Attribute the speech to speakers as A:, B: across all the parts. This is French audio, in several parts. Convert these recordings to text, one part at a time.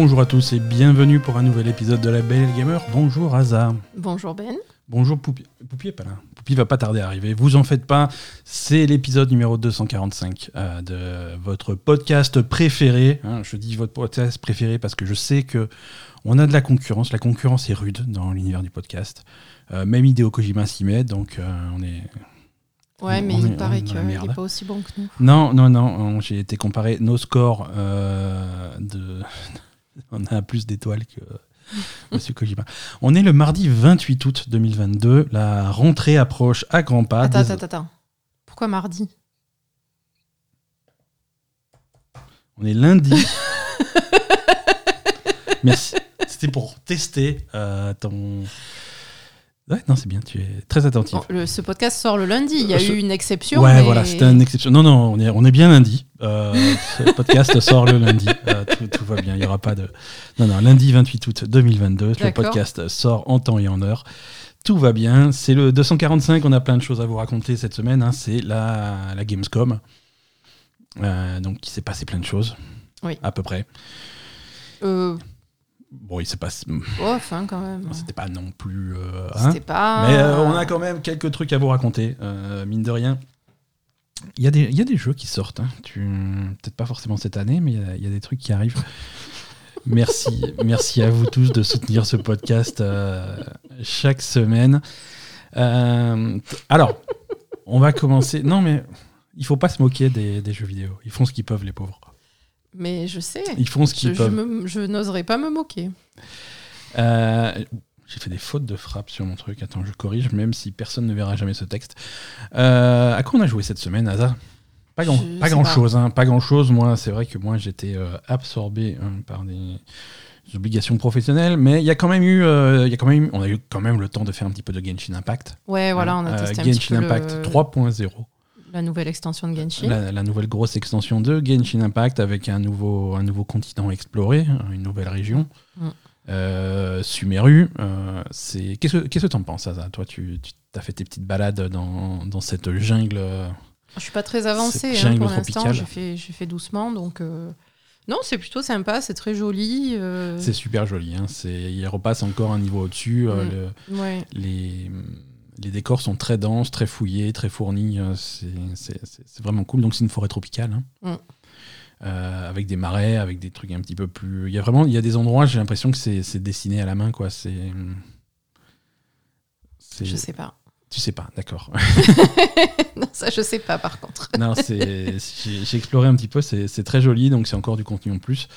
A: Bonjour à tous et bienvenue pour un nouvel épisode de La Belle Gamer. Bonjour Aza.
B: Bonjour Ben.
A: Bonjour Poupi. Poupi est pas là. Poupi va pas tarder à arriver. Vous en faites pas. C'est l'épisode numéro 245 euh, de votre podcast préféré. Hein, je dis votre podcast préféré parce que je sais que on a de la concurrence. La concurrence est rude dans l'univers du podcast. Euh, même Hideo Kojima s'y met, donc euh, on est.
B: Ouais, mais
A: on
B: il
A: est-
B: paraît qu'il n'est pas aussi bon que nous.
A: Non, non, non. on- J'ai été comparé nos scores de. On a plus d'étoiles que Monsieur Kojima. On est le mardi 28 août 2022. La rentrée approche à grands pas.
B: attends, attends, attends. Pourquoi mardi?
A: On est lundi. Merci. C'était pour tester euh, ton. Ouais, non, c'est bien. Tu es très attentif.
B: Bon, le- Ce podcast sort le lundi. Il y a
A: Euh, ce-
B: eu une exception.
A: Ouais,
B: mais-
A: voilà, c'était une exception. Non, non, on est, on est bien lundi. Euh, ce podcast sort le lundi. Euh, tout, tout va bien, il n'y aura pas de. Non, non, lundi 28 août 2022, le podcast sort en temps et en heure. Tout va bien. C'est le 245, on a plein de choses à vous raconter cette semaine. hein. C'est la, la Gamescom. Euh, donc, il s'est passé plein de choses.
B: Oui.
A: À peu près.
B: Euh,
A: Bon, il s'est passé.
B: oh, enfin, quand même.
A: C'était pas non plus. euh, hein.
B: C'était pas.
A: Mais euh, on a quand même quelques trucs à vous raconter, euh, mine de rien. Il y, a des, y a des jeux qui sortent, hein. Tu- peut-être pas forcément cette année, mais il y a- il y, a des trucs qui arrivent. Merci, merci à vous tous de soutenir ce podcast euh, chaque semaine. Alors, on va commencer. Non, mais il faut pas se moquer des, des jeux vidéo. Ils font ce qu'ils peuvent, les pauvres.
B: Mais je sais.
A: Ils font ce qu'ils peuvent.
B: me- je n'oserais pas me moquer.
A: Euh, J'ai fait des fautes de frappe sur mon truc. Attends, je corrige, même si personne ne verra jamais ce texte. Euh, à quoi on a joué cette semaine, Asa Pas grand,
B: Je
A: pas
B: sais
A: grand
B: pas.
A: chose. Hein, pas grand chose. Moi, c'est vrai que moi, j'étais euh, absorbé hein, par des obligations professionnelles, mais il y a quand même eu, euh, il y a quand même, on a eu quand même le temps de faire un petit peu de Genshin Impact.
B: Ouais, voilà, on a
A: Euh,
B: testé un petit
A: Genshin
B: peu
A: Impact
B: le-
A: 3.0.
B: la nouvelle extension de Genshin.
A: La, la nouvelle grosse extension de Genshin Impact avec un nouveau, un nouveau continent exploré, une nouvelle région.
B: Mm.
A: Euh, Sumeru, euh, c'est qu'est-ce que qu'est-ce que t'en penses, Asa Toi, tu, tu as fait tes petites balades dans, dans cette jungle. euh,
B: Je suis pas très avancée hein, pour l'instant. J'ai fait, j'ai fait doucement, donc euh, non, c'est plutôt sympa, c'est très joli.
A: C'est super joli. Hein, c'est il repasse encore un niveau au-dessus.
B: Mm.
A: le-
B: ouais.
A: les les décors sont très denses, très fouillés, très fournis. euh, C'est vraiment cool. Donc c'est une forêt tropicale. hein.
B: Mm.
A: Euh, avec des marais, avec des trucs un petit peu plus. Il y a vraiment, il y a des endroits, j'ai l'impression que c'est dessiné à la main, quoi. C'est.
B: Je sais pas.
A: Tu sais pas, d'accord.
B: non, ça, je sais pas, par contre.
A: non, c'est. J'ai exploré un petit peu, c'est très joli, donc c'est encore du contenu en plus.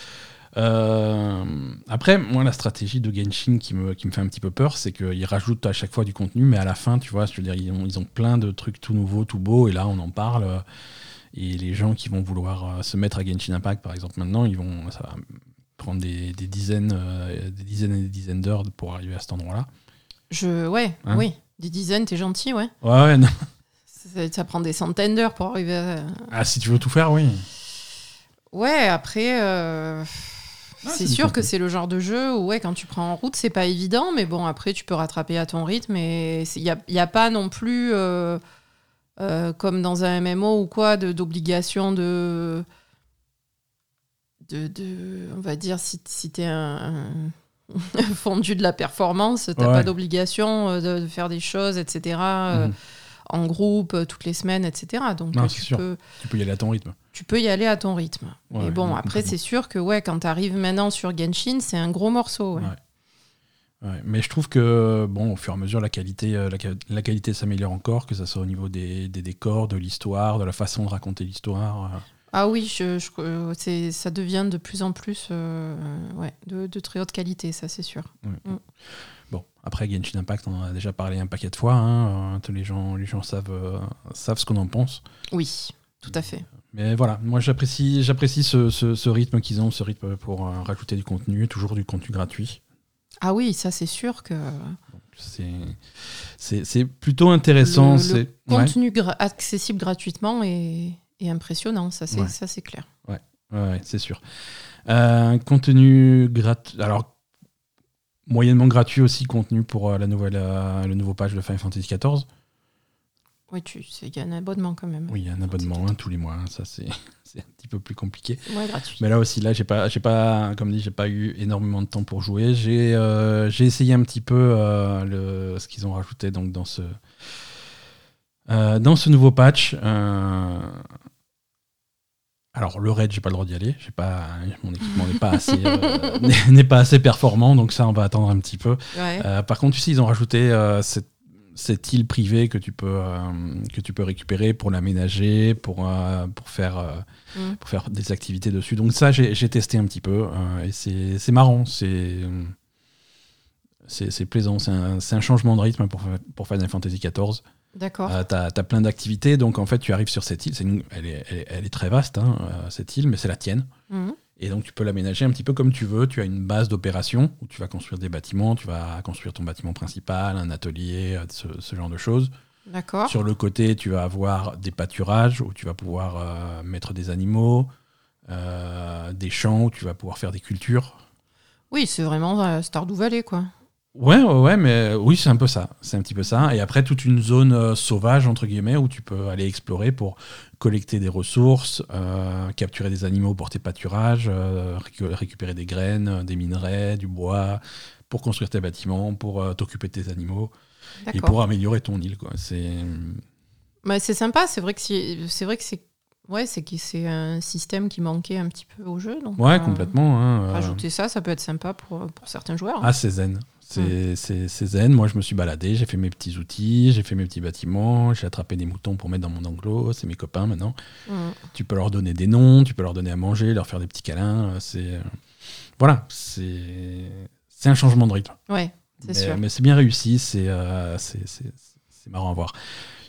A: Euh, après, moi, la stratégie de Genshin qui me, qui me fait un petit peu peur, c'est qu'ils rajoutent à chaque fois du contenu, mais à la fin, tu vois, je veux dire, ils ont, ils ont plein de trucs tout nouveaux, tout beaux, et là, on en parle. euh, Et les gens qui vont vouloir euh, se mettre à Genshin Impact, par exemple, maintenant, ils vont, ça va prendre des, des dizaines, euh, des dizaines et des dizaines d'heures pour arriver à cet endroit-là.
B: Je, ouais,
A: Hein
B: oui. Des dizaines, t'es gentil, ouais.
A: Ouais, ouais, non.
B: Ça, ça prend des centaines d'heures pour arriver à...
A: Ah, si tu veux tout faire, oui.
B: Ouais, après, euh,
A: c'est
B: c'est sûr que c'est le genre de jeu où, ouais, quand tu prends en route, c'est pas évident, mais bon, après, tu peux rattraper à ton rythme et il n'y a, y a pas non plus, euh, euh, comme dans un MMO ou quoi, de- d'obligation de, de, de- On va dire, si, si t'es un. un fondu de la performance, t'as
A: Ouais.
B: pas d'obligation euh, de, de faire des choses, etc. en groupe, euh, toutes les semaines, etc. Donc
A: Non,
B: euh, tu peux,
A: Tu peux y aller à ton rythme.
B: tu peux y aller à ton rythme.
A: Ouais,
B: Mais bon,
A: non,
B: après, c'est sûr que ouais, quand tu arrives maintenant sur Genshin, c'est un gros morceau. ouais.
A: Ouais. Ouais, mais je trouve que bon, au fur et à mesure, la qualité, euh, la, qua- la qualité s'améliore encore, que ça soit au niveau des, des décors, de l'histoire, de la façon de raconter l'histoire.
B: Ah oui, je, ça devient de plus en plus euh, ouais, de, de très haute qualité, ça c'est sûr. Mm.
A: Après Genshin Impact, on en a déjà parlé un paquet de fois. hein, euh, tous les gens, les gens savent, euh, savent ce qu'on en pense.
B: Oui, tout à fait.
A: Mais voilà, moi j'apprécie, j'apprécie ce, ce- ce rythme qu'ils ont, ce rythme pour euh, rajouter du contenu, toujours du contenu gratuit.
B: Ah oui, ça c'est sûr que
A: C'est, c'est, c'est plutôt intéressant.
B: le, contenu gra- accessible gratuitement est, est impressionnant, ça c'est
A: Ouais.
B: ça, c'est clair.
A: Ouais, ouais, c'est sûr. Euh, contenu gratuit. Alors, moyennement gratuit aussi, contenu pour euh, la nouvelle, euh, le nouveau page de Final Fantasy XIV.
B: Oui, tu sais, il y a un abonnement quand même.
A: Oui, il y a un abonnement hein, tous les mois. hein, ça, c'est un petit peu plus compliqué.
B: Ouais, gratuit.
A: Mais là aussi, là, j'ai pas, j'ai pas, comme dit, j'ai pas eu énormément de temps pour jouer. J'ai, euh, j'ai essayé un petit peu euh, le, ce qu'ils ont rajouté donc dans ce, euh, dans ce nouveau patch. Alors le raid, j'ai pas le droit d'y aller. J'ai pas, mon équipement n'est pas assez, euh, n'est- pas assez performant, donc ça, on va attendre un petit peu.
B: Ouais.
A: Euh, par contre, sais, ils ont rajouté euh, cette, cette île privée que tu peux, que tu peux récupérer pour l'aménager, pour, pour faire.
B: Mm.
A: pour faire des activités dessus. Donc ça, j'ai testé un petit peu et c'est marrant, c'est c'est plaisant, c'est un, un changement de rythme pour, pour Final Fantasy XIV.
B: D'accord.
A: Euh, T'as as plein d'activités, donc en fait tu arrives sur cette île, une- elle, est, elle, est, elle est très vaste hein, euh, cette île, mais c'est la tienne.
B: Mhm.
A: Et donc tu peux l'aménager un petit peu comme tu veux. Tu as une base d'opération où tu vas construire des bâtiments, tu vas construire ton bâtiment principal, un atelier, euh, ce, ce genre de choses.
B: D'accord.
A: Sur le côté, tu vas avoir des pâturages où tu vas pouvoir euh, mettre des animaux, euh, des champs où tu vas pouvoir faire des cultures.
B: Oui, c'est vraiment Stardew Valley, quoi.
A: Ouais, ouais, ouais, mais oui, c'est un peu ça. C'est un petit peu ça. Et après, toute une zone euh, sauvage, entre guillemets, où tu peux aller explorer pour collecter des ressources, euh, capturer des animaux pour tes pâturages, euh, récu- récupérer des graines, euh, des minerais, du bois, pour construire tes bâtiments, pour euh, t'occuper de tes animaux et pour améliorer ton île. C'est
B: Bah, c'est sympa, c'est vrai que c'est vrai que c'est ouais, c'est que c'est un système qui manquait un petit peu au jeu. Donc,
A: ouais,
B: euh,
A: complètement. hein, euh.
B: Rajouter ça, ça peut être sympa pour, pour certains joueurs.
A: Ah, c'est zen. C'est c'est- zen. Moi, je me suis baladé, j'ai fait mes petits outils, j'ai fait mes petits bâtiments, j'ai attrapé des moutons pour mettre dans mon enclos. C'est mes copains maintenant.
B: Mhm.
A: Tu peux leur donner des noms, tu peux leur donner à manger, leur faire des petits câlins. euh, C'est euh, voilà, c'est un changement de rythme.
B: Ouais, c'est sûr.
A: mais c'est bien réussi, c'est euh, c'est- marrant à voir.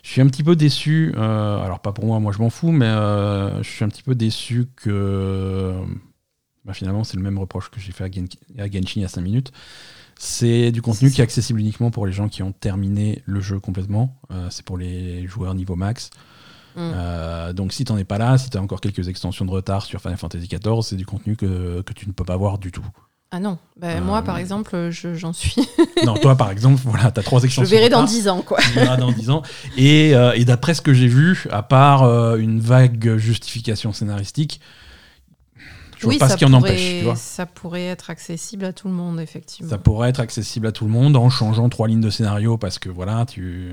A: Je suis un petit peu déçu, euh, alors pas pour moi, moi je m'en fous, mais euh, je suis un petit peu déçu que bah, finalement c'est le même reproche que j'ai fait à, Gen- à Genshin il y a 5 minutes. C'est du contenu qui est accessible uniquement pour les gens qui ont terminé le jeu complètement. Euh, c'est pour les joueurs niveau max.
B: Mm.
A: Euh, donc si t'en es pas là, si t'as encore quelques extensions de retard sur Final Fantasy XIV, c'est du contenu que, que tu ne peux pas voir du tout.
B: Ah non, Bah,
A: Euh,
B: moi par exemple, je- j'en suis.
A: non, toi par exemple, voilà, t'as trois
B: je
A: extensions.
B: verrai
A: de
B: dans. 10 ans, quoi.
A: Tu verras dans 10 ans. Et, et d'après ce que j'ai vu, à part une vague justification scénaristique, je vois pas ce qui en empêche. Tu vois.
B: ça pourrait être accessible à tout le monde, effectivement.
A: Ça pourrait être accessible à tout le monde en changeant trois lignes de scénario parce que voilà, tu.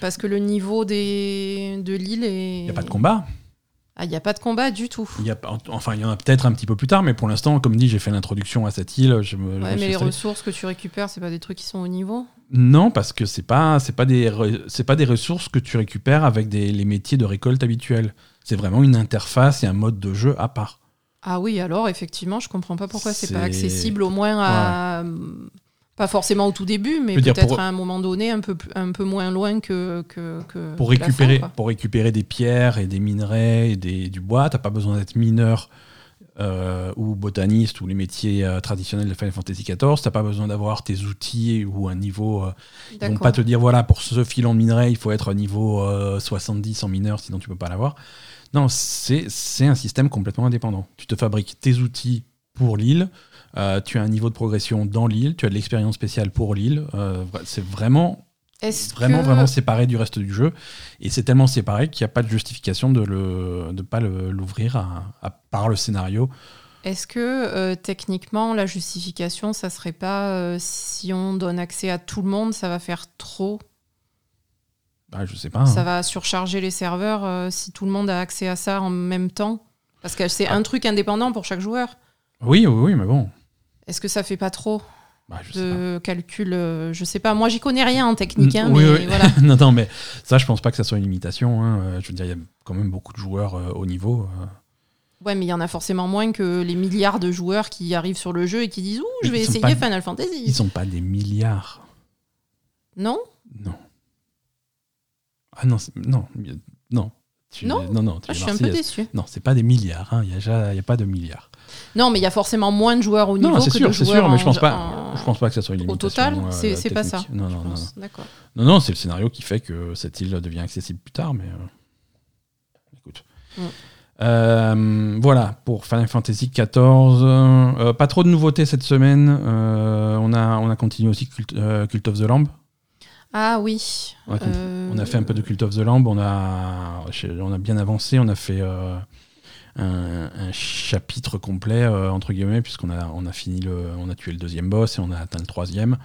B: Parce que le niveau des... de l'île est.
A: Il n'y a pas de combat.
B: Ah, il n'y a pas de combat du tout.
A: Y a enfin, il y en a peut-être un petit peu plus tard, mais pour l'instant, comme dit, j'ai fait l'introduction à cette île. Je me,
B: Ouais, mais les ressources que tu récupères, c'est pas des trucs qui sont au niveau?
A: Non, parce que c'est pas c'est pas des c'est pas des ressources que tu récupères avec des, les métiers de récolte habituels. C'est vraiment une interface et un mode de jeu à part.
B: Ah oui, alors effectivement, je comprends pas pourquoi c'est pas accessible au moins à. Pas forcément au tout début, mais peut-être
A: pour-
B: à un moment donné un peu, plus- un peu moins loin que. que, que
A: pour
B: que la
A: récupérer,
B: fin, quoi.
A: pour récupérer des pierres et des minerais et des, du bois, t'as pas besoin d'être mineur euh, ou botaniste ou les métiers euh, traditionnels de Final Fantasy XIV. T'as pas besoin d'avoir tes outils ou un niveau. euh, ils vont pas te dire voilà pour ce filon de minerais il faut être niveau euh, 70 en mineur sinon tu peux pas l'avoir. Non, c'est un système complètement indépendant. Tu te fabriques tes outils pour l'île. euh, tu as un niveau de progression dans l'île, tu as de l'expérience spéciale pour l'île. euh, c'est vraiment vraiment
B: que-
A: vraiment séparé du reste du jeu et c'est tellement séparé qu'il n'y a pas de justification de le de pas l'ouvrir à, à part le scénario
B: Est-ce que euh, techniquement, la justification, ça serait pas euh, si on donne accès à tout le monde, ça va faire trop
A: bah, je sais pas
B: Ça
A: hein.
B: va surcharger les serveurs euh, si tout le monde a accès à ça en même temps Parce que c'est
A: Ah.
B: un truc indépendant pour chaque joueur.
A: oui oui oui mais bon
B: Est-ce que ça fait pas trop
A: bah, je
B: de calcul euh, Je sais pas. Moi, j'y connais rien en technique, hein,
A: Oui,
B: mais
A: oui.
B: voilà.
A: non non mais ça je pense pas que ça soit une limitation hein. Euh, je veux dire il y a quand même beaucoup de joueurs euh, au niveau euh.
B: Ouais, mais il y en a forcément moins que les milliards de joueurs qui arrivent sur le jeu et qui disent Ouh, je
A: Mais
B: vais essayer
A: pas-
B: Final Fantasy.
A: ils sont pas des milliards
B: Non?
A: Non ah non non non Tu-
B: Non
A: non non tu
B: Ah, Je suis un peu déçue.
A: non c'est pas des milliards hein. il y a déjà il y a pas de milliards
B: Non, mais il y a forcément moins de joueurs au niveau
A: non c'est
B: que
A: sûr
B: de
A: c'est sûr mais je pense
B: en-
A: pas je pense pas que ça soit une
B: Au
A: limitation
B: total,
A: euh,
B: c'est pas ça.
A: non non non, non.
B: D'accord.
A: Non, non, c'est le scénario qui fait que cette île devient accessible plus tard, mais. euh, Écoute.
B: Mm.
A: Euh, voilà, pour Final Fantasy XIV. euh, pas trop de nouveautés cette semaine. Euh, on, a, on a continué aussi Cult, Cult of the Lamb.
B: Ah oui. Euh,
A: On a fait un peu de Cult of the Lamb, on a, on a bien avancé, on a fait euh, un, un chapitre complet, euh, entre guillemets, puisqu'on a, on a fini le, on a tué le deuxième boss et on a atteint le troisième.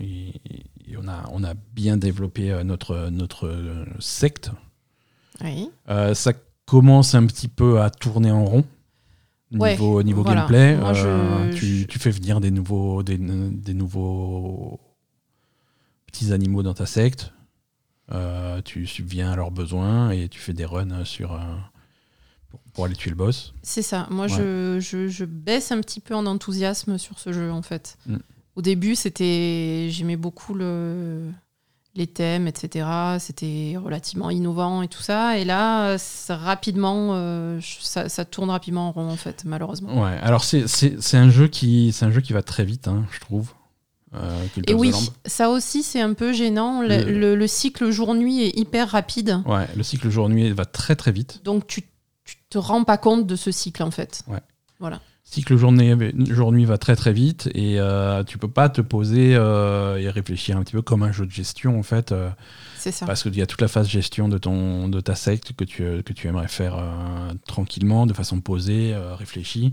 A: Et, et on, a, on a bien développé notre, notre secte.
B: Oui.
A: Ça commence un petit peu à tourner en rond.
B: Ouais,
A: Niveau, niveau
B: voilà.
A: gameplay,
B: Moi, je-
A: tu,
B: je-
A: tu fais venir des nouveaux, des, des nouveaux petits animaux dans ta secte. Euh, tu subviens à leurs besoins et tu fais des runs sur, euh, pour, pour aller tuer le boss.
B: C'est ça. Moi,
A: Ouais.
B: je, je, je baisse un petit peu en enthousiasme sur ce jeu, en fait.
A: Mm.
B: Au début, c'était, j'aimais beaucoup le, les thèmes, etc. C'était relativement innovant et tout ça. Et là, ça, rapidement, euh, ça, ça tourne rapidement en rond, en fait, malheureusement.
A: Ouais, alors c'est- un, jeu qui- c'est un jeu qui va très vite, hein, je trouve. Euh,
B: Et oui, ça aussi, c'est un peu gênant. Le,
A: Le-
B: le- le cycle jour-nuit est hyper rapide.
A: Ouais, le cycle jour-nuit va très très vite.
B: Donc, tu, tu te rends pas compte de ce cycle, en fait.
A: cycle journée jour-nuit va très très vite et euh, tu peux pas te poser euh, et réfléchir un petit peu comme un jeu de gestion en fait euh,
B: C'est ça.
A: parce qu'il y a toute la phase gestion de ton de ta secte que tu que tu aimerais faire tranquillement de façon posée réfléchie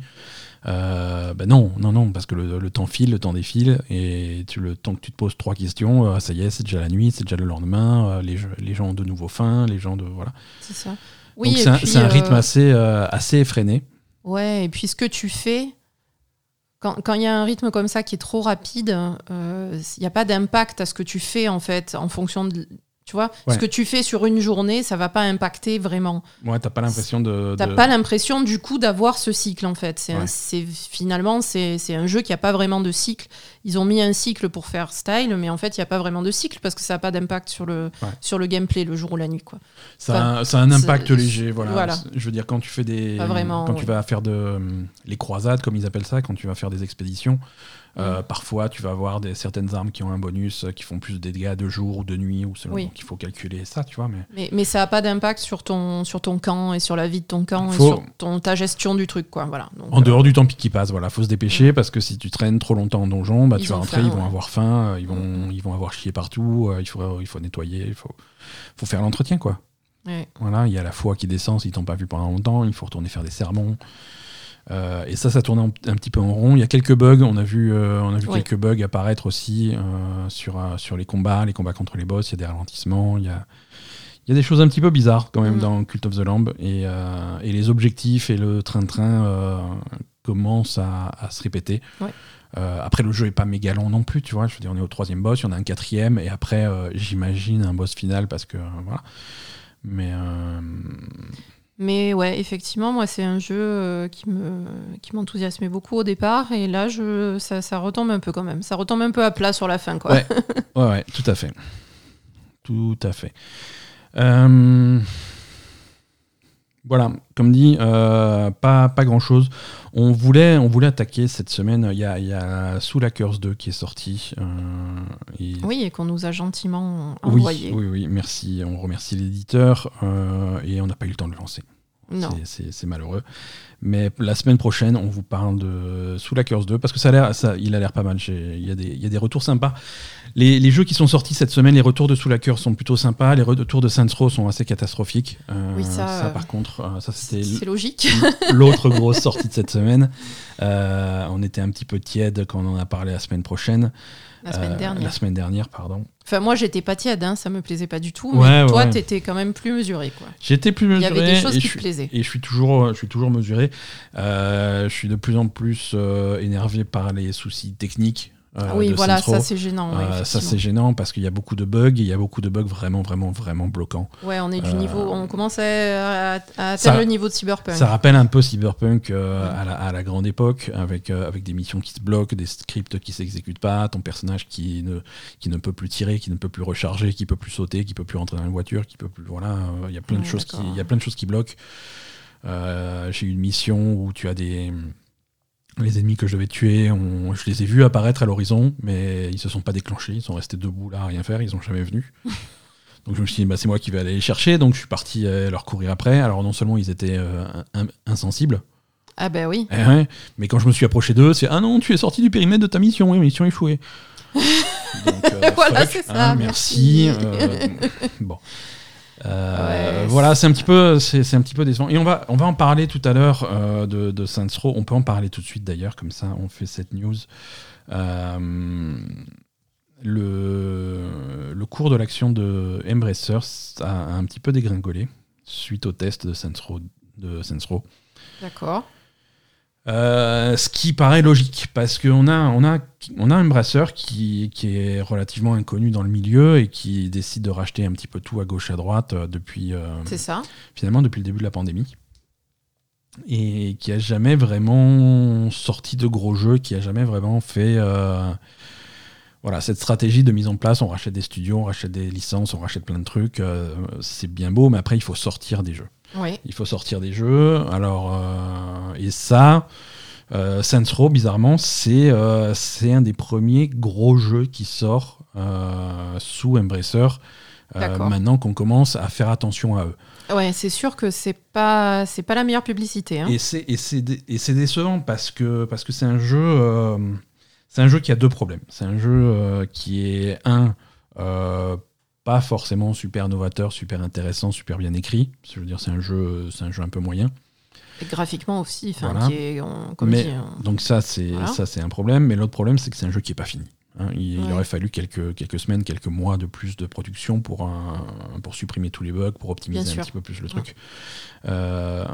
A: Euh, ben non non non parce que le, le temps file le temps défile et tu le temps que tu te poses trois questions euh, ça y est c'est déjà la nuit c'est déjà le lendemain euh, les, gens ont de nouveau faim les gens de voilà
B: C'est ça. Oui,
A: donc c'est un, rythme assez assez effréné
B: Ouais, et puis ce que tu fais, quand quand il y a un rythme comme ça qui est trop rapide, il n'y a pas d'impact à ce que tu fais en fait, en fonction de. Tu vois,
A: Ouais.
B: ce que tu fais sur une journée, ça va pas impacter vraiment.
A: ouais t'as pas l'impression de,
B: T'as
A: de-
B: pas l'impression du coup d'avoir ce cycle en fait. C'est un-
A: Ouais.
B: c'est- finalement c'est c'est un jeu qui a pas vraiment de cycle. Ils ont mis un cycle pour faire style, mais en fait il y a pas vraiment de cycle parce que ça a pas d'impact sur le
A: Ouais.
B: sur le gameplay le jour ou la nuit quoi.
A: Ça,
B: Enfin,
A: a, ça a un impact léger, voilà. Je veux dire, quand tu fais des,
B: Pas vraiment,
A: quand tu vas faire de hum, les croisades, comme ils appellent ça, quand tu vas faire des expéditions, euh,
B: Mm.
A: parfois tu vas avoir des certaines armes qui ont un bonus, euh, qui font plus de dégâts de jour ou de nuit ou selon.
B: Oui.
A: Donc il faut calculer ça, tu vois. Mais
B: Mais, mais ça a pas d'impact sur ton, sur ton camp et sur la vie de ton camp
A: Faut-
B: et sur ton, ta gestion du truc. Quoi. Voilà. Donc,
A: en
B: euh,
A: dehors du temps qui passe, voilà, faut se dépêcher parce que si tu traînes trop longtemps en donjon, bah,
B: Ils
A: tu vas rentrer,
B: faim,
A: ils vont avoir faim, ils vont, ils vont avoir chié partout, euh, il faut, il faut nettoyer, il faut, faut faire l'entretien, quoi.
B: ouais.
A: Voilà, il y a la foi qui descend s'ils t'ont pas vu pendant longtemps, il faut retourner faire des sermons. Euh, et ça, ça tournait un, un petit peu en rond. Il y a quelques bugs, on a vu, euh, on a vu
B: Oui.
A: quelques bugs apparaître aussi euh, sur, sur les combats, les combats contre les boss. Il y a des ralentissements, il y a, il y a des choses un petit peu bizarres quand même
B: Mhm.
A: dans Cult of the Lamb. Et, et les objectifs et le train-train commencent à, à se répéter.
B: Ouais.
A: Après, le jeu est pas méga long non plus, tu vois. Je veux dire, on est au troisième boss, il y en a un quatrième, et après, j'imagine un boss final parce que voilà. Mais
B: Mais ouais, effectivement, moi, c'est un jeu euh, qui me qui m'enthousiasmait beaucoup au départ. Et là, je, ça, ça retombe un peu quand même. Ça retombe un peu à plat sur la fin. Quoi.
A: Ouais. Ouais, tout à fait. Tout à fait. Euh, Voilà, comme dit, euh, pas, pas grand chose. On voulait, on voulait attaquer cette semaine. Il y a, il y a Soul Hackers 2 qui est sorti. euh, et-
B: Oui, et qu'on nous a gentiment
A: oui,
B: envoyé.
A: oui, oui, merci. On remercie l'éditeur euh, et on n'a pas eu le temps de le lancer.
B: Non.
A: C'est- malheureux. Mais la semaine prochaine, on vous parle de Soul Hackers 2 parce que ça a l'air, ça, il a l'air pas mal. Il y, a des- il y a des retours sympas. Les, les jeux qui sont sortis cette semaine, les retours de Soul Hackers sont plutôt sympas. Les retours de Saints Row sont assez catastrophiques. Euh,
B: Oui, ça, euh,
A: par contre, euh, ça c'était
B: C'est logique.
A: l'autre grosse sortie de cette semaine. Euh, on était un petit peu tiède quand on en a parlé la semaine prochaine.
B: La semaine
A: Euh,
B: dernière.
A: La semaine dernière, pardon.
B: Enfin, moi, j'étais pas tiède, hein, ça me plaisait pas du tout.
A: Ouais,
B: mais toi,
A: ouais.
B: t'étais quand même plus mesuré. Quoi.
A: J'étais plus
B: Il y
A: mesuré.
B: avait des choses qui
A: je
B: te
A: suis-
B: plaisaient.
A: Et je suis toujours, je suis toujours mesuré. Euh, je suis de plus en plus euh, énervé par les soucis techniques. Euh,
B: oui, voilà, ça c'est gênant. ouais,
A: Euh, ça c'est gênant parce qu'il y a beaucoup de bugs. et Il y a beaucoup de bugs vraiment, vraiment, vraiment bloquants.
B: Ouais, on est du
A: Euh,
B: niveau. On commence à, à- à atteindre le niveau de cyberpunk.
A: Ça rappelle un peu Cyberpunk
B: Ouais.
A: à, la, à la grande époque, avec, avec des missions qui se bloquent, des scripts qui s'exécutent pas, ton personnage qui ne, qui ne peut plus tirer, qui ne peut plus recharger, qui peut plus sauter, qui peut plus rentrer dans une voiture, qui peut plus. Voilà, il y a plein de choses qui, il y a plein de choses qui bloquent. J'ai eu une mission où tu as des les ennemis que je devais tuer, on- je les ai vus apparaître à l'horizon, mais ils se sont pas déclenchés, ils sont restés debout là à rien faire, ils ont jamais venu. Donc je me suis dit, bah, c'est moi qui vais aller les chercher, donc je suis parti euh, leur courir après. Alors non seulement ils étaient euh, in- insensibles,
B: Ah ben oui.
A: eh ouais, mais quand je me suis approché d'eux, c'est Ah non, tu es sorti du périmètre de ta mission, oui, mission échouée.
B: voilà, c'est ça.
A: merci. bon. Voilà, c'est un petit peu, c'est un petit peu décevant. Et on va, on va en parler tout à l'heure de, de Saints Row. On peut en parler tout de suite d'ailleurs, comme ça, on fait cette news. le, le cours de l'action de Embracer a un petit peu dégringolé suite au test de Saints Row. De Saints
B: D'accord.
A: Euh, ce qui paraît logique, parce qu'on a, on a, on a un brasseur qui, qui, est relativement inconnu dans le milieu et qui décide de racheter un petit peu tout à gauche à droite euh, depuis. Euh,
B: ça.
A: Finalement, depuis le début de la pandémie. Et qui a jamais vraiment sorti de gros jeux, qui a jamais vraiment fait. voilà, cette stratégie de mise en place, on rachète des studios, on rachète des licences, on rachète plein de trucs, c'est bien beau, mais après il faut sortir des jeux. Il faut sortir des jeux. Alors, euh, et ça, euh, Saints Row, bizarrement, euh, c'est un des premiers gros jeux qui sort euh, sous Embracer. maintenant qu'on commence à faire attention à eux.
B: Ouais, c'est sûr que c'est pas c'est pas la meilleure publicité. Hein.
A: Et c'est c'est décevant parce que parce que c'est un jeu c'est un jeu qui a deux problèmes. C'est un jeu qui est un pas forcément super novateur, super intéressant, super bien écrit. Je veux dire, c'est un jeu, c'est un jeu un peu moyen.
B: Et graphiquement aussi, enfin, qui est, comme
A: mais, donc ça, c'est ça, c'est un problème. Mais l'autre problème, c'est que c'est un jeu qui est pas fini. Hein. il, aurait fallu quelques, quelques semaines, quelques mois de plus de production pour, un, pour supprimer tous les bugs, pour optimiser un petit peu plus le truc. Euh,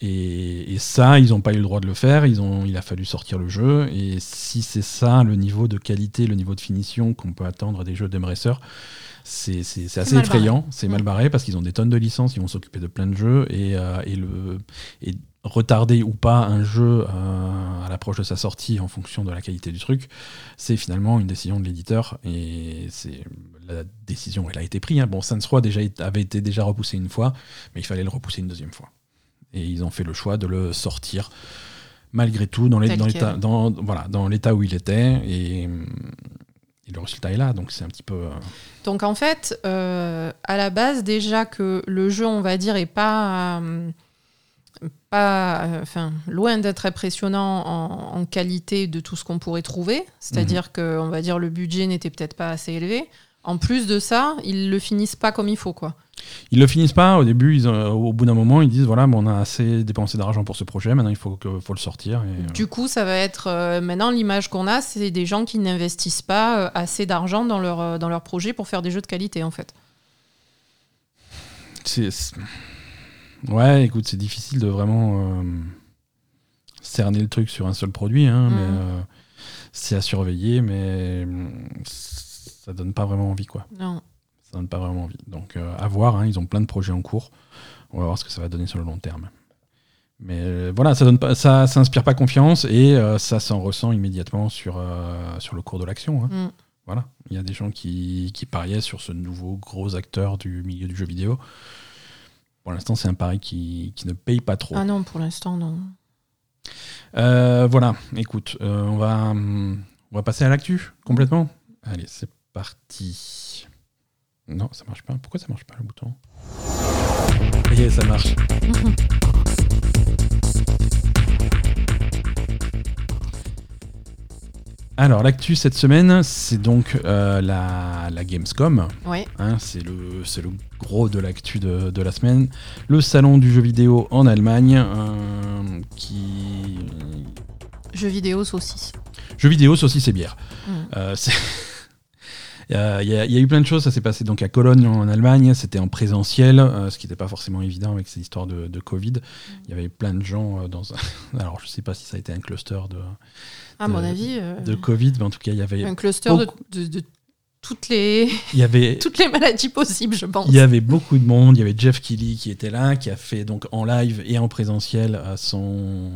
A: et, et, ça, ils n'ont pas eu le droit de le faire. Ils ont, il a fallu sortir le jeu. Et si c'est ça, le niveau de qualité, le niveau de finition qu'on peut attendre des jeux d'Embracer, c'est assez effrayant, c'est mal barré parce qu'ils ont des tonnes de licences, ils vont s'occuper de plein de jeux et, euh, et, le, et retarder ou pas un jeu euh, à l'approche de sa sortie en fonction de la qualité du truc, c'est finalement une décision de l'éditeur et c'est la décision elle a été prise. Hein. Bon, Saints Row déjà, avait été déjà repoussé une fois, mais il fallait le repousser une deuxième fois. Et ils ont fait le choix de le sortir malgré tout dans l'état dans, voilà, dans l'état où il était et et le résultat est là, donc c'est un petit peu. Euh,
B: donc en fait, euh, à la base, déjà que le jeu, on va dire, est pas. Euh, pas enfin, loin d'être impressionnant en, qualité de tout ce qu'on pourrait trouver. C'est-à-dire mhm. que, on va dire, le budget n'était peut-être pas assez élevé. En plus de ça, ils le finissent pas comme il faut, quoi.
A: Ils le finissent pas. Au début, ils, au bout d'un moment, ils disent voilà, on a assez dépensé d'argent pour ce projet. Maintenant, il faut, que, faut le sortir.
B: Euh. du coup, ça va être euh, maintenant l'image qu'on a, c'est des gens qui n'investissent pas euh, assez d'argent dans leur dans leur projet pour faire des jeux de qualité, en fait.
A: Ouais, écoute, c'est difficile de vraiment cerner le truc sur un seul produit, hein, mais mm. c'est à surveiller, mais ça donne pas vraiment envie, quoi.
B: Non
A: ça donne pas vraiment envie. Donc euh, à voir, hein, ils ont plein de projets en cours. On va voir ce que ça va donner sur le long terme. Mais euh, voilà, ça donne pas, ça, ça inspire pas confiance et euh, ça s'en ressent immédiatement sur, sur le cours de l'action. Hein. Mm. Voilà, il y a des gens qui, qui, pariaient sur ce nouveau gros acteur du milieu du jeu vidéo. Pour l'instant, c'est un pari qui, qui, ne paye pas trop.
B: Ah non, pour l'instant, non.
A: voilà, écoute, on, va, on va passer à l'actu complètement. Allez, c'est parti. Non, ça marche pas. Pourquoi ça marche pas le bouton? Oui, ça marche. Alors, l'actu cette semaine, c'est donc euh, la, Gamescom.
B: Oui.
A: Hein, c'est le, le gros de l'actu de, la semaine. Le salon du jeu vidéo en Allemagne, euh, qui.
B: Jeux vidéo, saucisse.
A: Jeux vidéo, saucisse et bière. Mmh. Euh, c'est. Il y, a eu plein de choses. Ça s'est passé donc à Cologne en Allemagne. C'était en présentiel, euh, ce qui n'était pas forcément évident avec ces histoires de, Covid. Il y avait plein de gens euh, dans un. Alors je sais pas si ça a été un cluster de.
B: À mon avis.
A: Euh, de Covid, mais en tout cas il y avait.
B: Un cluster de, toutes les,
A: il y avait,
B: toutes les maladies possibles, je pense.
A: Il y avait beaucoup de monde. Il y avait Jeff Kelly qui était là, qui a fait donc en live et en présentiel son,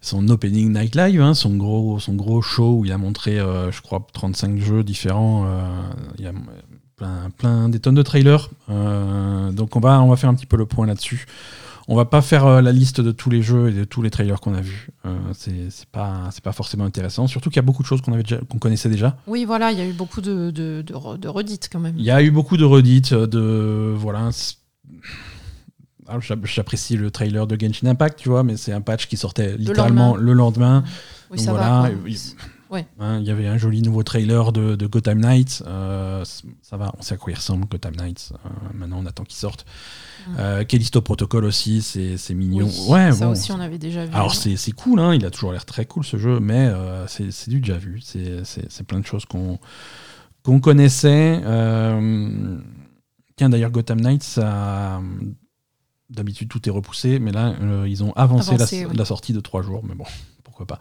A: son opening night live, hein, son, gros, son gros show où il a montré, euh, je crois, 35 jeux différents. Euh, il y a plein, plein des tonnes de trailers. Euh, donc on va, on va faire un petit peu le point là-dessus. On va pas faire la liste de tous les jeux et de tous les trailers qu'on a vus. c'est pas, c'est pas forcément intéressant. Surtout qu'il y a beaucoup de choses qu'on avait qu'on connaissait déjà.
B: Oui, voilà, il y a eu beaucoup de, de, de, de redites quand même.
A: Il y a eu beaucoup de redites, de voilà j'apprécie le trailer de Genshin Impact, tu vois, mais c'est un patch qui sortait littéralement le lendemain.
B: Oui, ça voilà. Ouais.
A: Hein, Il y avait un joli nouveau trailer de, de Gotham Knights. euh, ça va, on sait à quoi il ressemble, Gotham Knights. Euh, maintenant, on attend qu'il sorte.
B: Mm.
A: Euh, Callisto Protocol aussi, c'est c'est mignon.
B: Oui,
A: ouais,
B: ça
A: bon,
B: aussi, on avait déjà vu.
A: alors c'est c'est cool, hein, il a toujours l'air très cool ce jeu, mais euh, c'est c'est du déjà vu. C'est- plein de choses qu'on qu'on connaissait. Euh, tiens, d'ailleurs, Gotham Knights, ça- d'habitude tout est repoussé, mais là, euh, ils ont avancé,
B: Avancé,
A: la,
B: oui.
A: la sortie de trois jours, mais bon, pourquoi pas.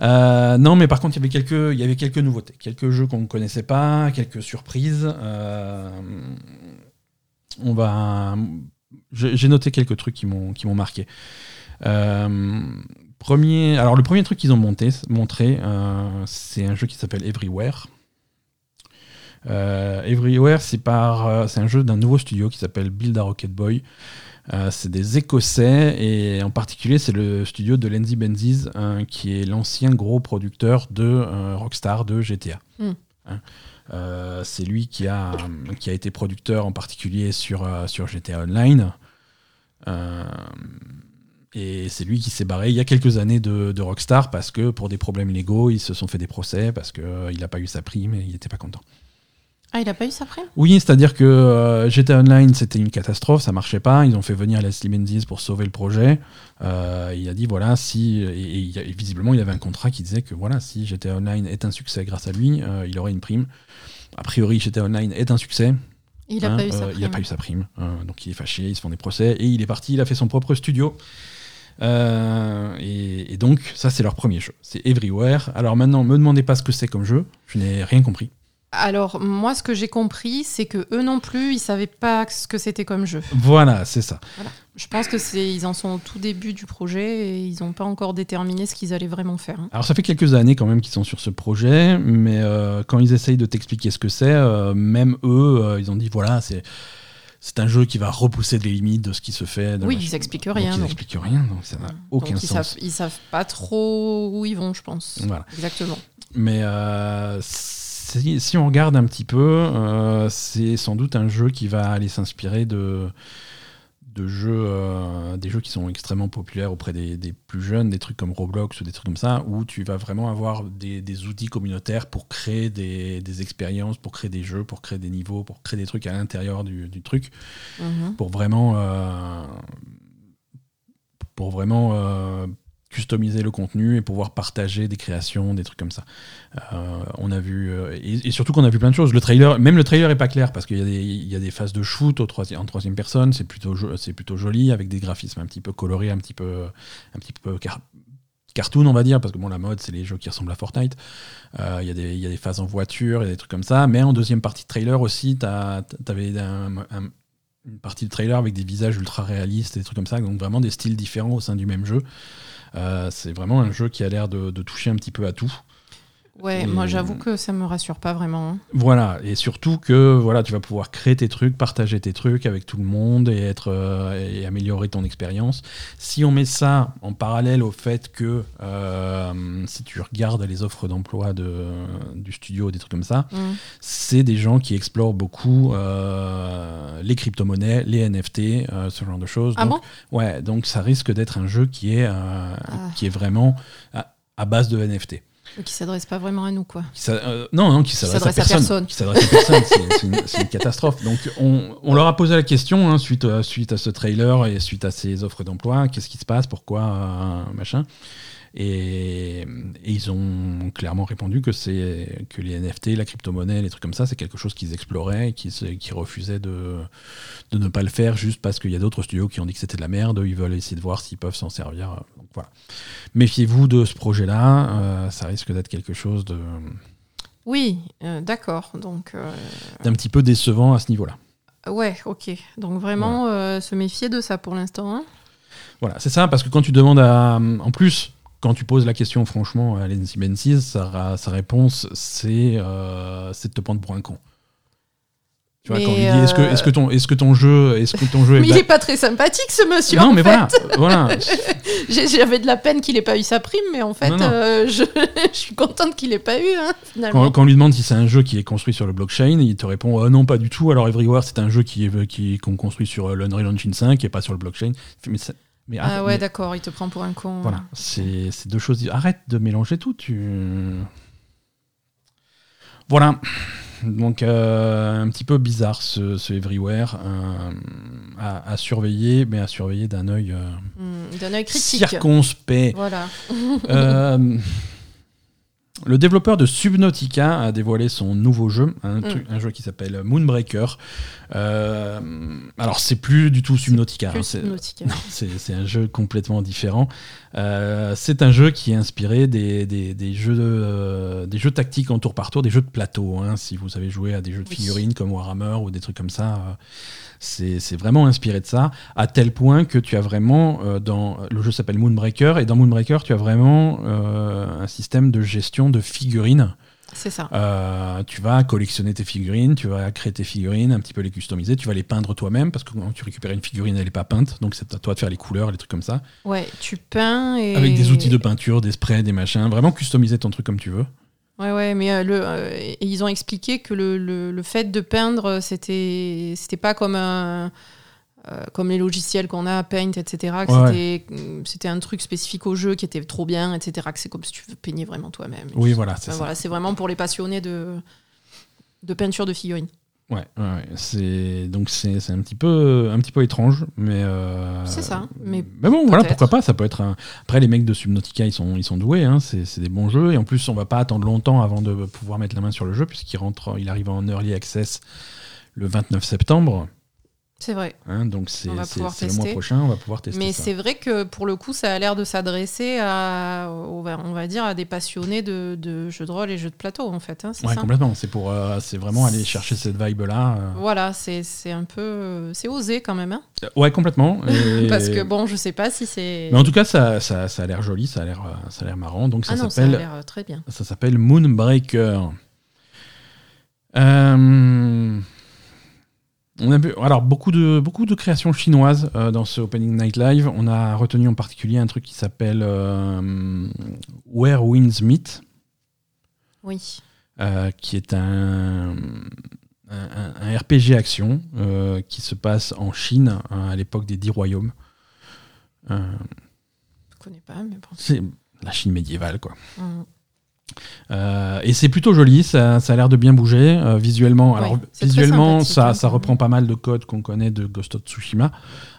A: Euh, non, mais par contre, il y avait quelques, il y avait quelques nouveautés, quelques jeux qu'on ne connaissait pas, quelques surprises. Euh, on va, j'ai noté quelques trucs qui m'ont qui m'ont marqué. Premier, alors le premier truc qu'ils ont monté, montré, c'est un jeu qui s'appelle Everywhere. Euh, Everywhere, c'est par, euh, c'est un jeu d'un nouveau studio qui s'appelle Build a Rocket Boy. Euh, c'est des Écossais et en particulier c'est le studio de Lenzy Benzies euh, qui est l'ancien gros producteur de euh, Rockstar de GTA.
B: Mm.
A: Hein. Euh, c'est lui qui a, qui a été producteur en particulier sur, sur GTA Online. Et c'est lui qui s'est barré il y a quelques années de, de Rockstar parce que pour des problèmes légaux, ils se sont fait des procès parce qu'il n'a pas eu sa prime et il n'était pas content.
B: Ah, il a pas eu ça après
A: Oui, c'est-à-dire que euh, GTA Online, c'était une catastrophe, ça marchait pas. Ils ont fait venir Leslie Menzies pour sauver le projet. Euh, il a dit voilà, si. Et, visiblement, il avait un contrat qui disait que voilà, si GTA Online est un succès grâce à lui, euh, il aurait une prime. A priori, GTA Online est un succès.
B: Il a
A: hein,
B: pas eu sa
A: euh, pas eu sa prime. Donc il est fâché, ils se font des procès. Et il est parti, il a fait son propre studio. Euh, et, et donc, ça, c'est leur premier jeu. C'est Everywhere. Alors maintenant, me demandez pas ce que c'est comme jeu. Je n'ai rien compris.
B: Alors, moi, ce que j'ai compris, c'est que eux non plus, ils savaient pas ce que c'était comme jeu.
A: Voilà, c'est ça.
B: Je pense que c'est, ils en sont au tout début du projet et ils n'ont pas encore déterminé ce qu'ils allaient vraiment faire. hein.
A: Alors ça fait quelques années quand même qu'ils sont sur ce projet, mais euh, quand ils essayent de t'expliquer ce que c'est, euh, même eux, euh, ils ont dit voilà, c'est c'est un jeu qui va repousser les limites de ce qui se fait.
B: Oui, ils expliquent
A: Donc,
B: rien.
A: ils n'expliquent rien, donc ça n'a aucun
B: ils
A: sens.
B: savent, ils savent pas trop où ils vont, je pense.
A: Voilà.
B: Exactement.
A: Mais si, si on regarde un petit peu, euh, c'est sans doute un jeu qui va aller s'inspirer de, de jeux, euh, des jeux qui sont extrêmement populaires auprès des, des plus jeunes, des trucs comme Roblox ou des trucs comme ça, où tu vas vraiment avoir des, des outils communautaires pour créer des, des expériences, pour créer des jeux, pour créer des niveaux, pour créer des trucs à l'intérieur du, du truc,
B: Mhm.
A: pour vraiment, euh, pour vraiment euh, customiser le contenu et pouvoir partager des créations, des trucs comme ça. Euh, on a vu euh, et, surtout qu'on a vu plein de choses. Le trailer, même le trailer est pas clair parce qu'il y y a des phases de shoot en troisième personne. C'est plutôt, plutôt joli avec des graphismes un petit peu colorés, un petit peu, un petit peu car- cartoon, on va dire, parce que bon, la mode, c'est les jeux qui ressemblent à Fortnite. Euh, Il y, des- il y a des phases en voiture, il y a des trucs comme ça. Mais en deuxième partie de trailer aussi, tu avais une partie de trailer avec des visages ultra réalistes et des trucs comme ça. Donc vraiment des styles différents au sein du même jeu. Euh, c'est vraiment un jeu qui a l'air de, de toucher un petit peu à tout.
B: Ouais,
A: Et-
B: moi j'avoue que ça me rassure pas vraiment. hein.
A: Voilà, et surtout que voilà, tu vas pouvoir créer tes trucs, partager tes trucs avec tout le monde et être euh, et améliorer ton expérience. Si on met ça en parallèle au fait que euh, si tu regardes les offres d'emploi de, du studio, des trucs comme ça,
B: Mhm.
A: c'est des gens qui explorent beaucoup euh, les crypto-monnaies, les NFT, ce genre de choses.
B: Ah
A: donc, ouais, donc ça risque d'être un jeu qui est,
B: Ah.
A: qui est vraiment à, à base de NFT.
B: Qui s'adresse pas vraiment à nous, quoi.
A: Euh, non, non, qui s'adresse à personne. Qui s'adresse à personne. c'est- une, catastrophe. Donc, on, on leur a posé la question hein, suite, à- suite à ce trailer et suite à ces offres d'emploi. Qu'est-ce qui se passe? Pourquoi? Euh, Machin. Et, et ils ont clairement répondu que c'est que les NFT, la crypto-monnaie, les trucs comme ça, c'est quelque chose qu'ils exploraient qu'ils qu'ils refusaient de, de ne pas le faire juste parce qu'il y a d'autres studios qui ont dit que c'était de la merde. Ils veulent essayer de voir s'ils peuvent s'en servir. Voilà. Méfiez-vous de ce projet-là. euh, ça risque d'être quelque chose de
B: Oui, euh, d'accord. Donc, euh,
A: d'un petit peu décevant à ce niveau-là.
B: ouais, ok. Donc vraiment, se méfier de ça pour l'instant. hein.
A: Voilà, c'est ça, parce que quand tu demandes à. En plus, quand tu poses la question franchement à Lindsay Benzies, sa, sa réponse, c'est euh, c'est de te prendre pour un con. Tu vois,
B: Mais,
A: quand on lui dit est-ce que, ton, est-ce que ton jeu, est-ce que ton jeu
B: Mais
A: est
B: il
A: ba-
B: est pas très sympathique, ce monsieur.
A: non,
B: en
A: mais
B: fait.
A: voilà,
B: J'avais de la peine qu'il ait pas eu sa prime, mais en fait,
A: Non, non.
B: euh, je, je suis contente qu'il ait pas eu, hein, finalement.
A: Quand, quand on lui demande si c'est un jeu qui est construit sur le blockchain, il te répond oh, non, pas du tout. Alors Everywhere, c'est un jeu qui est qui, qu'on construit sur euh, l'Unreal Engine 5 et pas sur le blockchain. Mais, ça- mais
B: Ah
A: arrête-
B: ouais, d'accord, il te prend pour un con.
A: Voilà, c'est c'est deux choses. Arrête de mélanger tout. Tu... Voilà. Donc un petit peu bizarre ce, ce Everywhere à, à, surveiller, mais à surveiller d'un œil,
B: hmm, d'un œil critique.
A: circonspect.
B: Voilà.
A: Le développeur de Subnautica a dévoilé son nouveau jeu, un, mm. jeu qui s'appelle Moonbreaker. Euh, alors, c'est plus du tout Subnautica. Hein, c'est un jeu complètement différent. Euh, c'est un jeu qui est inspiré des, des, jeux, euh, des jeux tactiques en tour par tour, des jeux de plateau. Hein, si vous avez joué à des jeux de figurines comme Warhammer ou des trucs comme ça c'est vraiment inspiré de ça, à tel point que tu as vraiment, dans le jeu s'appelle Moonbreaker, et dans Moonbreaker, tu as vraiment un système de gestion de figurines.
B: C'est ça.
A: Euh, tu vas collectionner tes figurines, tu vas créer tes figurines, un petit peu les customiser, tu vas les peindre toi-même parce que quand tu récupères une figurine, elle n'est pas peinte, donc c'est à toi de faire les couleurs, les trucs comme ça.
B: Ouais, tu peins et.
A: Avec des outils de peinture, des sprays, des machins, vraiment customiser ton truc comme tu veux.
B: Ouais, ouais, mais euh, le, euh, ils ont expliqué que le, le, fait de peindre, c'était, c'était pas comme un. Euh, comme les logiciels qu'on a, Paint, etc. c'était, c'était un truc spécifique au jeu qui était trop bien, etc. Que c'est comme si tu veux peigner vraiment toi-même.
A: Oui, voilà, c'est
B: Voilà, c'est vraiment pour les passionnés de, de peinture de figurines.
A: Ouais, ouais, c'est donc c'est un petit peu un petit peu étrange, mais
B: euh, c'est ça. Mais,
A: mais bon, voilà, pourquoi pas Ça peut être un... après les mecs de Subnautica, ils sont ils sont doués, hein, c'est des bons jeux et en plus on va pas attendre longtemps avant de pouvoir mettre la main sur le jeu puisqu'il rentre, il arrive en early access le 29 septembre.
B: C'est vrai.
A: Hein, donc c'est le mois prochain, on va pouvoir tester.
B: Mais c'est vrai que pour le coup, ça a l'air de s'adresser à, on va dire, à des passionnés de, de, jeux de rôle et jeux de plateau en fait. Hein,
A: ouais, complètement. C'est pour, euh, c'est vraiment aller chercher cette vibe là. Euh.
B: Voilà, c'est un peu, c'est osé quand même. Hein
A: ouais, complètement.
B: Parce que bon, je sais pas si c'est.
A: Mais en tout cas, ça, ça, ça a l'air joli, ça a l'air, ça a l'air marrant. Donc ça
B: ah
A: s'appelle.
B: Très bien.
A: Ça s'appelle Moonbreaker. Euh. On a vu, alors beaucoup de, beaucoup de créations chinoises euh, dans ce Opening Night Live. On a retenu en particulier un truc qui s'appelle euh, Where Winds Meet.
B: Oui.
A: Euh, qui est un, un, RPG action qui se passe en Chine à l'époque des Dix Royaumes.
B: Je connais pas, mais bon.
A: C'est la Chine médiévale, quoi. Mmh. Euh, et c'est plutôt joli, ça, ça a l'air de bien bouger euh, visuellement. Alors visuellement, ça, hein. ça reprend pas mal de codes qu'on connaît de Ghost of Tsushima,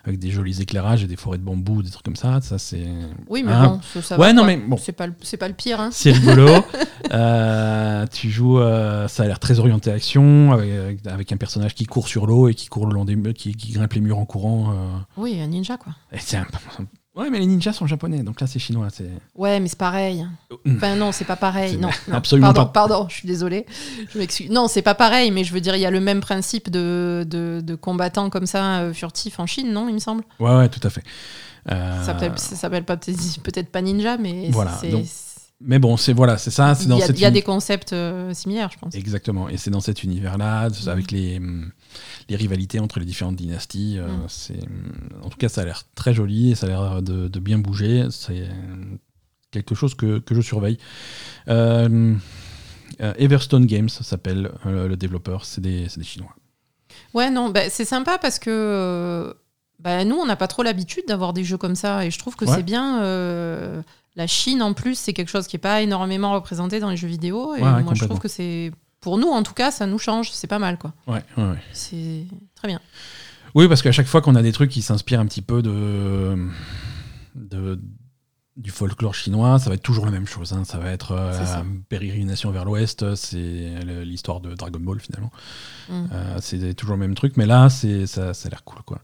A: avec des jolis éclairages et des forêts de bambou, des trucs comme ça. Ça c'est.
B: Oui, mais bon, ça,
A: ouais, non mais bon,
B: c'est pas le pire. Hein.
A: C'est rigolo. euh, tu joues, euh, ça a l'air très orienté action, avec, avec, un personnage qui court sur l'eau et qui court le long des murs, qui, qui grimpe les murs en courant.
B: Oui, un ninja quoi.
A: c'est un, Ouais, mais les ninjas sont japonais, donc là c'est chinois. C'est...
B: Ouais, mais c'est pareil. Mm. Enfin, non, c'est pas pareil. Non,
A: absolument
B: pardon,
A: pas.
B: Pardon, je suis désolée. Je m'excuse. Non, c'est pas pareil, mais je veux dire, il y a le même principe de, de, combattants comme ça, euh, furtifs en Chine, non, il me semble?
A: Ouais, ouais, tout à fait.
B: Euh... Ça s'appelle pas peut-être pas ninja, mais
A: voilà, mais bon, c'est voilà, c'est ça.
B: Il y, y, a des concepts euh, similaires, je pense.
A: Exactement, et c'est dans cet univers-là, mm. avec les, mm, les, rivalités entre les différentes dynasties. Euh, mm. c'est, en tout cas, ça a l'air très joli et ça a l'air de, de, bien bouger. C'est quelque chose que, que je surveille. Euh, Everstone Games s'appelle le développeur, c'est des, des, Chinois.
B: Ouais, non, bah, c'est sympa parce que bah, nous, on n'a pas trop l'habitude d'avoir des jeux comme ça et je trouve que c'est bien la Chine, en plus, c'est quelque chose qui n'est pas énormément représenté dans les jeux vidéo. Et moi, je trouve que c'est. Pour nous, en tout cas, ça nous change. C'est pas mal, quoi.
A: Ouais, ouais,
B: C'est très bien.
A: Oui, parce qu'à chaque fois qu'on a des trucs qui s'inspirent un petit peu de. de du folklore chinois, ça va être toujours la même chose. Hein. Ça va être euh, la pérégrination vers l'ouest, c'est l'histoire de Dragon Ball finalement. Mm. Euh, c'est toujours le même truc, mais là, ça, ça a l'air cool. quoi.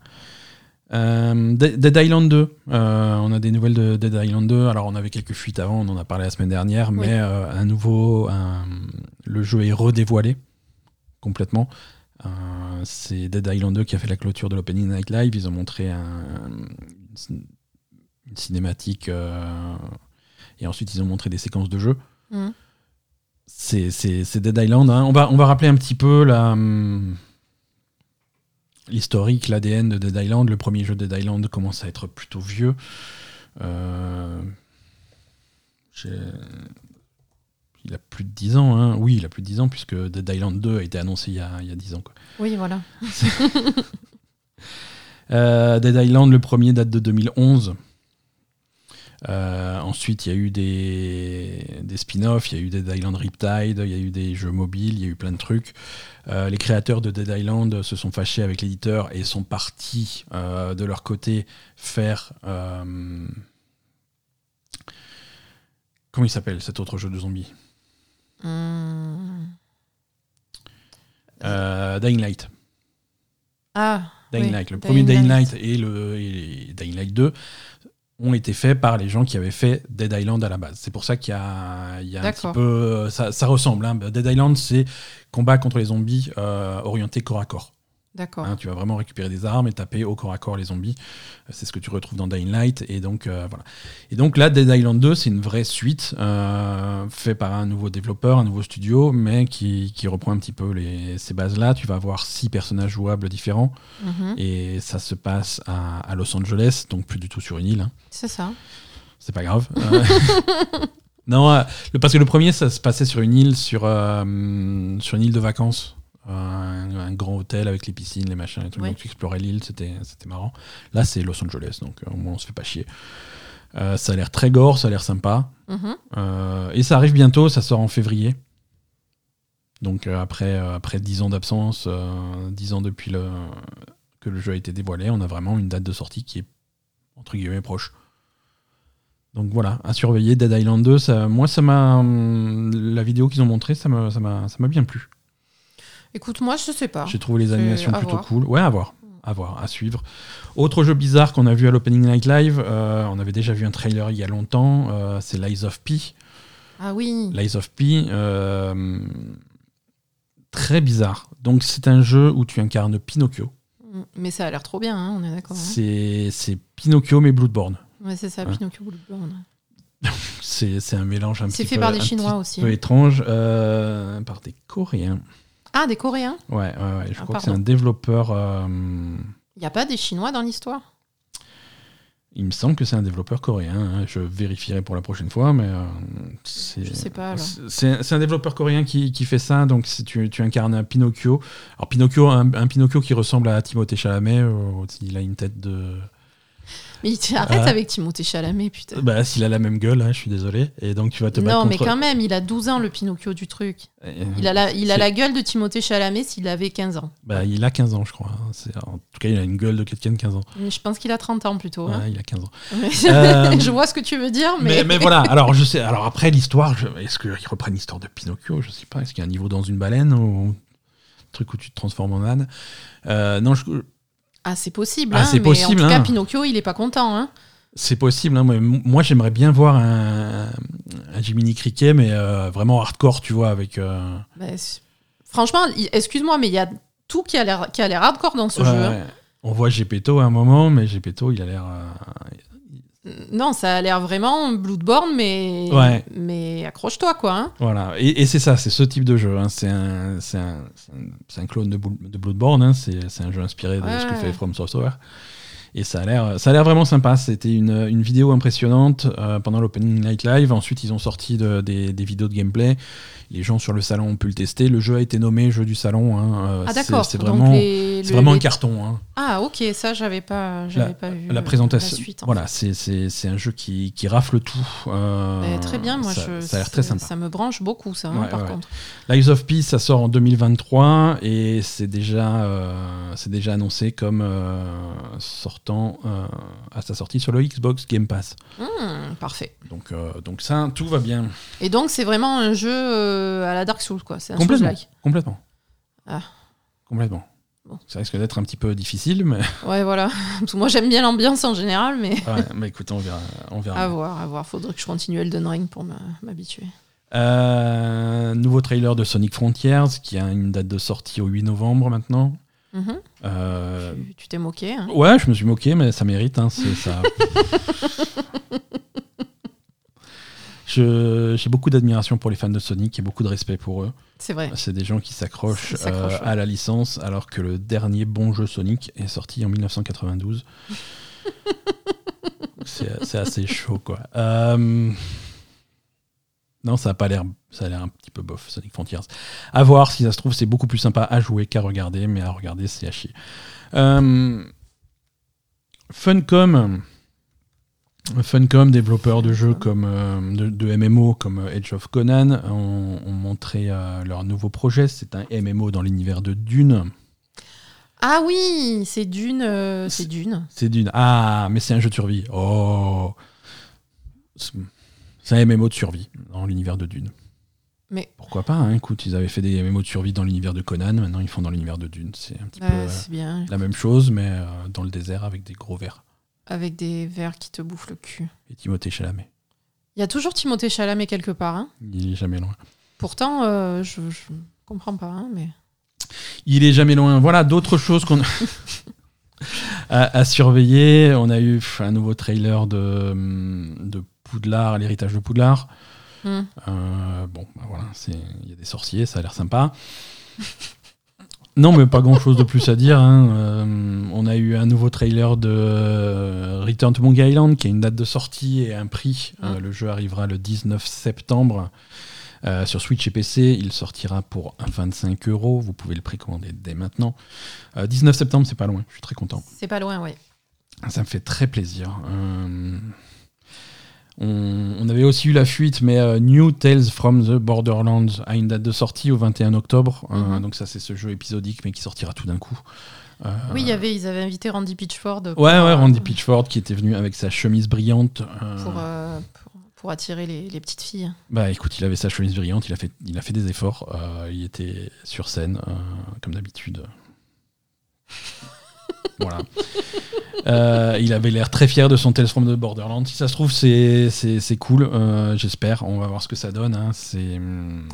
A: Euh, Dead Island 2, euh, on a des nouvelles de Dead Island 2. Alors, on avait quelques fuites avant, on en a parlé la semaine dernière, mais euh, un nouveau, le jeu est redévoilé complètement. c'est Dead Island 2 qui a fait la clôture de l'Opening Night Live. Ils ont montré une cinématique et ensuite ils ont montré des séquences de jeu. Mm. C'est Dead Island. Hein. On, va, on va rappeler un petit peu la. Hum, l'historique, l'ADN de Dead Island. Le premier jeu de Dead Island commence à être plutôt vieux. Euh, il a plus de 10 ans, hein. Oui, il a plus de 10 ans, puisque Dead Island 2 a été annoncé il y a, il y a 10 ans. Quoi.
B: Oui, voilà.
A: euh, Dead Island, le premier, date de 2011. Euh, ensuite, il y a eu des, des spin-offs, il y a eu Dead Island Riptide, il y a eu des jeux mobiles, il y a eu plein de trucs. Euh, les créateurs de Dead Island se sont fâchés avec l'éditeur et sont partis euh, de leur côté faire. Comment il s'appelle cet autre jeu de zombies? Euh, Dying Light.
B: Ah,
A: Dying
B: oui,
A: Light. Le
B: Dying
A: premier Dying
B: Light.
A: Light et le et Dying Light 2 ont été faits par les gens qui avaient fait Dead Island à la base. C'est pour ça qu'il y a, il y a un petit peu... Ça, ça ressemble. hein. Dead Island, c'est combat contre les zombies euh, orienté corps à corps.
B: D'accord.
A: Hein, tu vas vraiment récupérer des armes et taper au corps à corps les zombies. Euh, C'est ce que tu retrouves dans Dying Light. Et donc, euh, voilà. Et donc là, Dead Island 2, c'est une vraie suite euh, fait par un nouveau développeur, un nouveau studio, mais qui, qui reprend un petit peu les, ces bases-là. Tu vas avoir six personnages jouables différents.
B: Mhm.
A: Et ça se passe à, à Los Angeles, donc plus du tout sur une île. hein.
B: C'est ça.
A: C'est pas grave. Euh, non, parce que le premier, ça se passait sur une île, sur, sur une île de vacances. Un, un grand hôtel avec les piscines, les machins et tout.
B: Oui.
A: Donc tu explorais l'île, c'était c'était marrant. Là, c'est Los Angeles, donc euh, au moins on se fait pas chier. Euh, ça a l'air très gore, ça a l'air sympa.
B: Mhm.
A: Euh, et ça arrive bientôt, ça sort en février. Donc euh, après, après 10 ans d'absence, euh, 10 ans depuis le, que le jeu a été dévoilé, on a vraiment une date de sortie qui est entre guillemets proche. Donc voilà, à surveiller Dead Island 2, ça, moi ça m'a hum, la vidéo qu'ils ont montrée, m'a ça m'a bien plu.
B: Écoute, moi, je sais pas.
A: J'ai trouvé les animations plutôt
B: voir.
A: cool. Ouais, à voir. À voir, à suivre. Autre jeu bizarre qu'on a vu à l'Opening Night Live, euh, on avait déjà vu un trailer il y a longtemps, euh, c'est Lies of P.
B: Ah oui.
A: Lies of P, euh, très bizarre. Donc c'est un jeu où tu incarnes Pinocchio.
B: Mm. Mais ça a l'air trop bien, hein, on est d'accord. hein.
A: C'est c'est Pinocchio mais Bloodborne.
B: Ouais, c'est ça,
A: Hein.
B: Pinocchio Bloodborne.
A: C'est c'est un mélange un
B: C'est
A: petit
B: fait
A: peu,
B: par des
A: un
B: Chinois
A: petit
B: aussi,
A: peu
B: hein.
A: étrange, par des Coréens.
B: Ah, des Coréens?
A: Ouais, ouais, ouais, je
B: Ah,
A: crois que c'est un développeur. euh,
B: Il n'y a pas des Chinois dans l'histoire?
A: Il me semble que c'est un développeur coréen. hein. Je vérifierai pour la prochaine fois, mais euh, c'est.
B: Je sais pas.
A: C'est c'est un développeur coréen qui, qui fait ça. Donc si tu, tu incarnes un Pinocchio, alors Pinocchio, un, un Pinocchio qui ressemble à Timothée Chalamet, euh, il a une tête de.
B: Mais arrête avec Timothée Chalamet, putain.
A: Bah, s'il a la même gueule, hein, je suis désolé. Et donc tu vas te battre
B: Non, mais quand même, il a 12 ans, le Pinocchio du truc.
A: Euh,
B: Il a la, il a la gueule de Timothée Chalamet s'il avait 15 ans.
A: Bah, il a 15 ans, je crois. hein. En tout cas, il a une gueule de quelqu'un de 15 ans.
B: Je pense qu'il a 30 ans plutôt. hein.
A: Ouais, il a 15 ans. Euh,
B: je vois ce que tu veux dire,
A: Mais,
B: mais.
A: mais voilà, alors je sais. Alors après l'histoire, je- est-ce qu'ils reprennent l'histoire de Pinocchio Je sais pas. Est-ce qu'il y a un niveau dans une baleine ou un truc où tu te transformes en âne? Euh, Non, je-
B: Ah, c'est possible.
A: Ah,
B: hein,
A: c'est
B: mais
A: possible,
B: En tout cas,
A: hein.
B: Pinocchio, il est pas content. Hein.
A: c'est possible. hein. Moi, j'aimerais bien voir un, un Jiminy Cricket, mais euh, vraiment hardcore, tu vois, avec. euh,
B: Bah, Franchement, excuse-moi, mais il y a tout qui a l'air qui a l'air hardcore dans ce
A: ouais,
B: jeu.
A: ouais. On voit Gepetto à un moment, mais Gepetto, il a l'air. euh,
B: Non, ça a l'air vraiment Bloodborne, mais,
A: Ouais.
B: mais accroche-toi, quoi. hein.
A: Voilà, et, et c'est ça, c'est ce type de jeu. hein. C'est un, un, un- clone de, Blo- de Bloodborne. hein. C'est un jeu inspiré de ce que fait From Software. Et ça a l'air, ça a l'air vraiment sympa. C'était une, une vidéo impressionnante euh, pendant l'Opening Night Live. Ensuite, ils ont sorti de- des, des vidéos de gameplay. Les gens sur le salon ont pu le tester. Le jeu a été nommé jeu du salon. hein. Euh,
B: Ah,
A: c'est-
B: d'accord.
A: C'est vraiment,
B: les- le-
A: vraiment un carton. hein.
B: Ah, ok, ça, j'avais pas, j'avais pas vu.
A: La
B: euh,
A: présentation,
B: la suite, en
A: voilà, c'est un jeu qui, qui rafle tout. Euh,
B: très bien, moi,
A: ça,
B: je,
A: ça a l'air très sympa.
B: Ça me branche beaucoup, ça, hein, par
A: ouais.
B: contre.
A: Lies of Peace, ça sort en 2023 et c'est déjà, euh, c'est déjà annoncé comme euh, sortant euh, à sa sortie sur le Xbox Game Pass.
B: Hmm, parfait.
A: Donc, euh, donc ça, tout va bien.
B: Et donc, c'est vraiment un jeu euh, à la Dark Souls, quoi. C'est un
A: Complètement. Complètement.
B: Ah.
A: Complètement.
B: Bon.
A: Ça risque d'être un petit peu difficile, mais,
B: Ouais, voilà. Moi, j'aime bien l'ambiance en général, mais
A: ouais, mais écoute, on verra. On verra.
B: à voir, à voir. Faudrait que je continue Elden Ring pour m'habituer.
A: Euh, nouveau trailer de Sonic Frontiers qui a une date de sortie au 8 novembre maintenant.
B: Mhm.
A: Euh,
B: Tu- t'es moqué, hein.
A: Ouais, je me suis moqué, mais ça mérite. Hein, ça. J'ai beaucoup d'admiration pour les fans de Sonic et beaucoup de respect pour eux.
B: C'est vrai.
A: C'est des gens qui s'accrochent euh, à la licence, alors que le dernier bon jeu Sonic est sorti en 1992. c'est c'est assez chaud, quoi. Euh, Non, ça a pas l'air, ça a l'air un petit peu bof, Sonic Frontiers. À voir, si ça se trouve, c'est beaucoup plus sympa à jouer qu'à regarder, mais à regarder, c'est à chier. Euh, Funcom Funcom, développeur de jeux comme euh, de, de MMO comme Age of Conan, ont, ont montré euh, leur nouveau projet. C'est un MMO dans l'univers de Dune.
B: Ah oui, c'est Dune. euh, c'est Dune.
A: C'est Dune. Ah, mais c'est un jeu de survie. Oh. C'est un MMO de survie dans l'univers de Dune.
B: Mais
A: Pourquoi pas hein Écoute, ils avaient fait des MMO de survie dans l'univers de Conan, maintenant ils font dans l'univers de Dune. C'est un petit peu
B: ouais, c'est bien.
A: la même chose, mais euh, dans le désert avec des gros vers.
B: Avec des vers qui te bouffent le cul.
A: Et Timothée Chalamet.
B: Il y a toujours Timothée Chalamet quelque part. hein.
A: Il est jamais loin.
B: Pourtant, euh, je, je comprends pas. hein, mais
A: Il est jamais loin. Voilà, d'autres choses qu'on à, à surveiller. On a eu un nouveau trailer de, de Poudlard, l'héritage de Poudlard.
B: Hmm.
A: Euh, bon, bah voilà, il y a des sorciers, ça a l'air sympa. Non, mais pas grand chose de plus à dire. hein. Euh, on a eu un nouveau trailer de euh, Return to Monkey Island qui a une date de sortie et un prix. Euh,
B: Mm.
A: le jeu arrivera le 19 septembre euh, sur Switch et PC. Il sortira pour 25 euros. Vous pouvez le précommander dès maintenant. Euh, 19 septembre, c'est pas loin. Je suis très content.
B: c'est pas loin, ouais.
A: Ça me fait très plaisir. Euh, on, on avait aussi eu la fuite, mais euh, New Tales from the Borderlands a une date de sortie au 21 octobre. Euh,
B: Mhm.
A: donc ça, c'est ce jeu épisodique, mais qui sortira tout d'un coup. Euh,
B: Oui, il y avait, ils avaient invité Randy Pitchford. pour,
A: Ouais, ouais,
B: euh,
A: Randy Pitchford qui était venu avec sa chemise brillante. euh,
B: Pour, euh, pour, pour attirer les, les petites filles.
A: Bah écoute, il avait sa chemise brillante, il a fait, il a fait des efforts. euh, il était sur scène, euh, comme d'habitude. Voilà. Euh, il avait l'air très fier de son Tales from the Borderlands. Si ça se trouve, c'est c'est- c'est cool. euh, J'espère. On va voir ce que ça donne. hein. C'est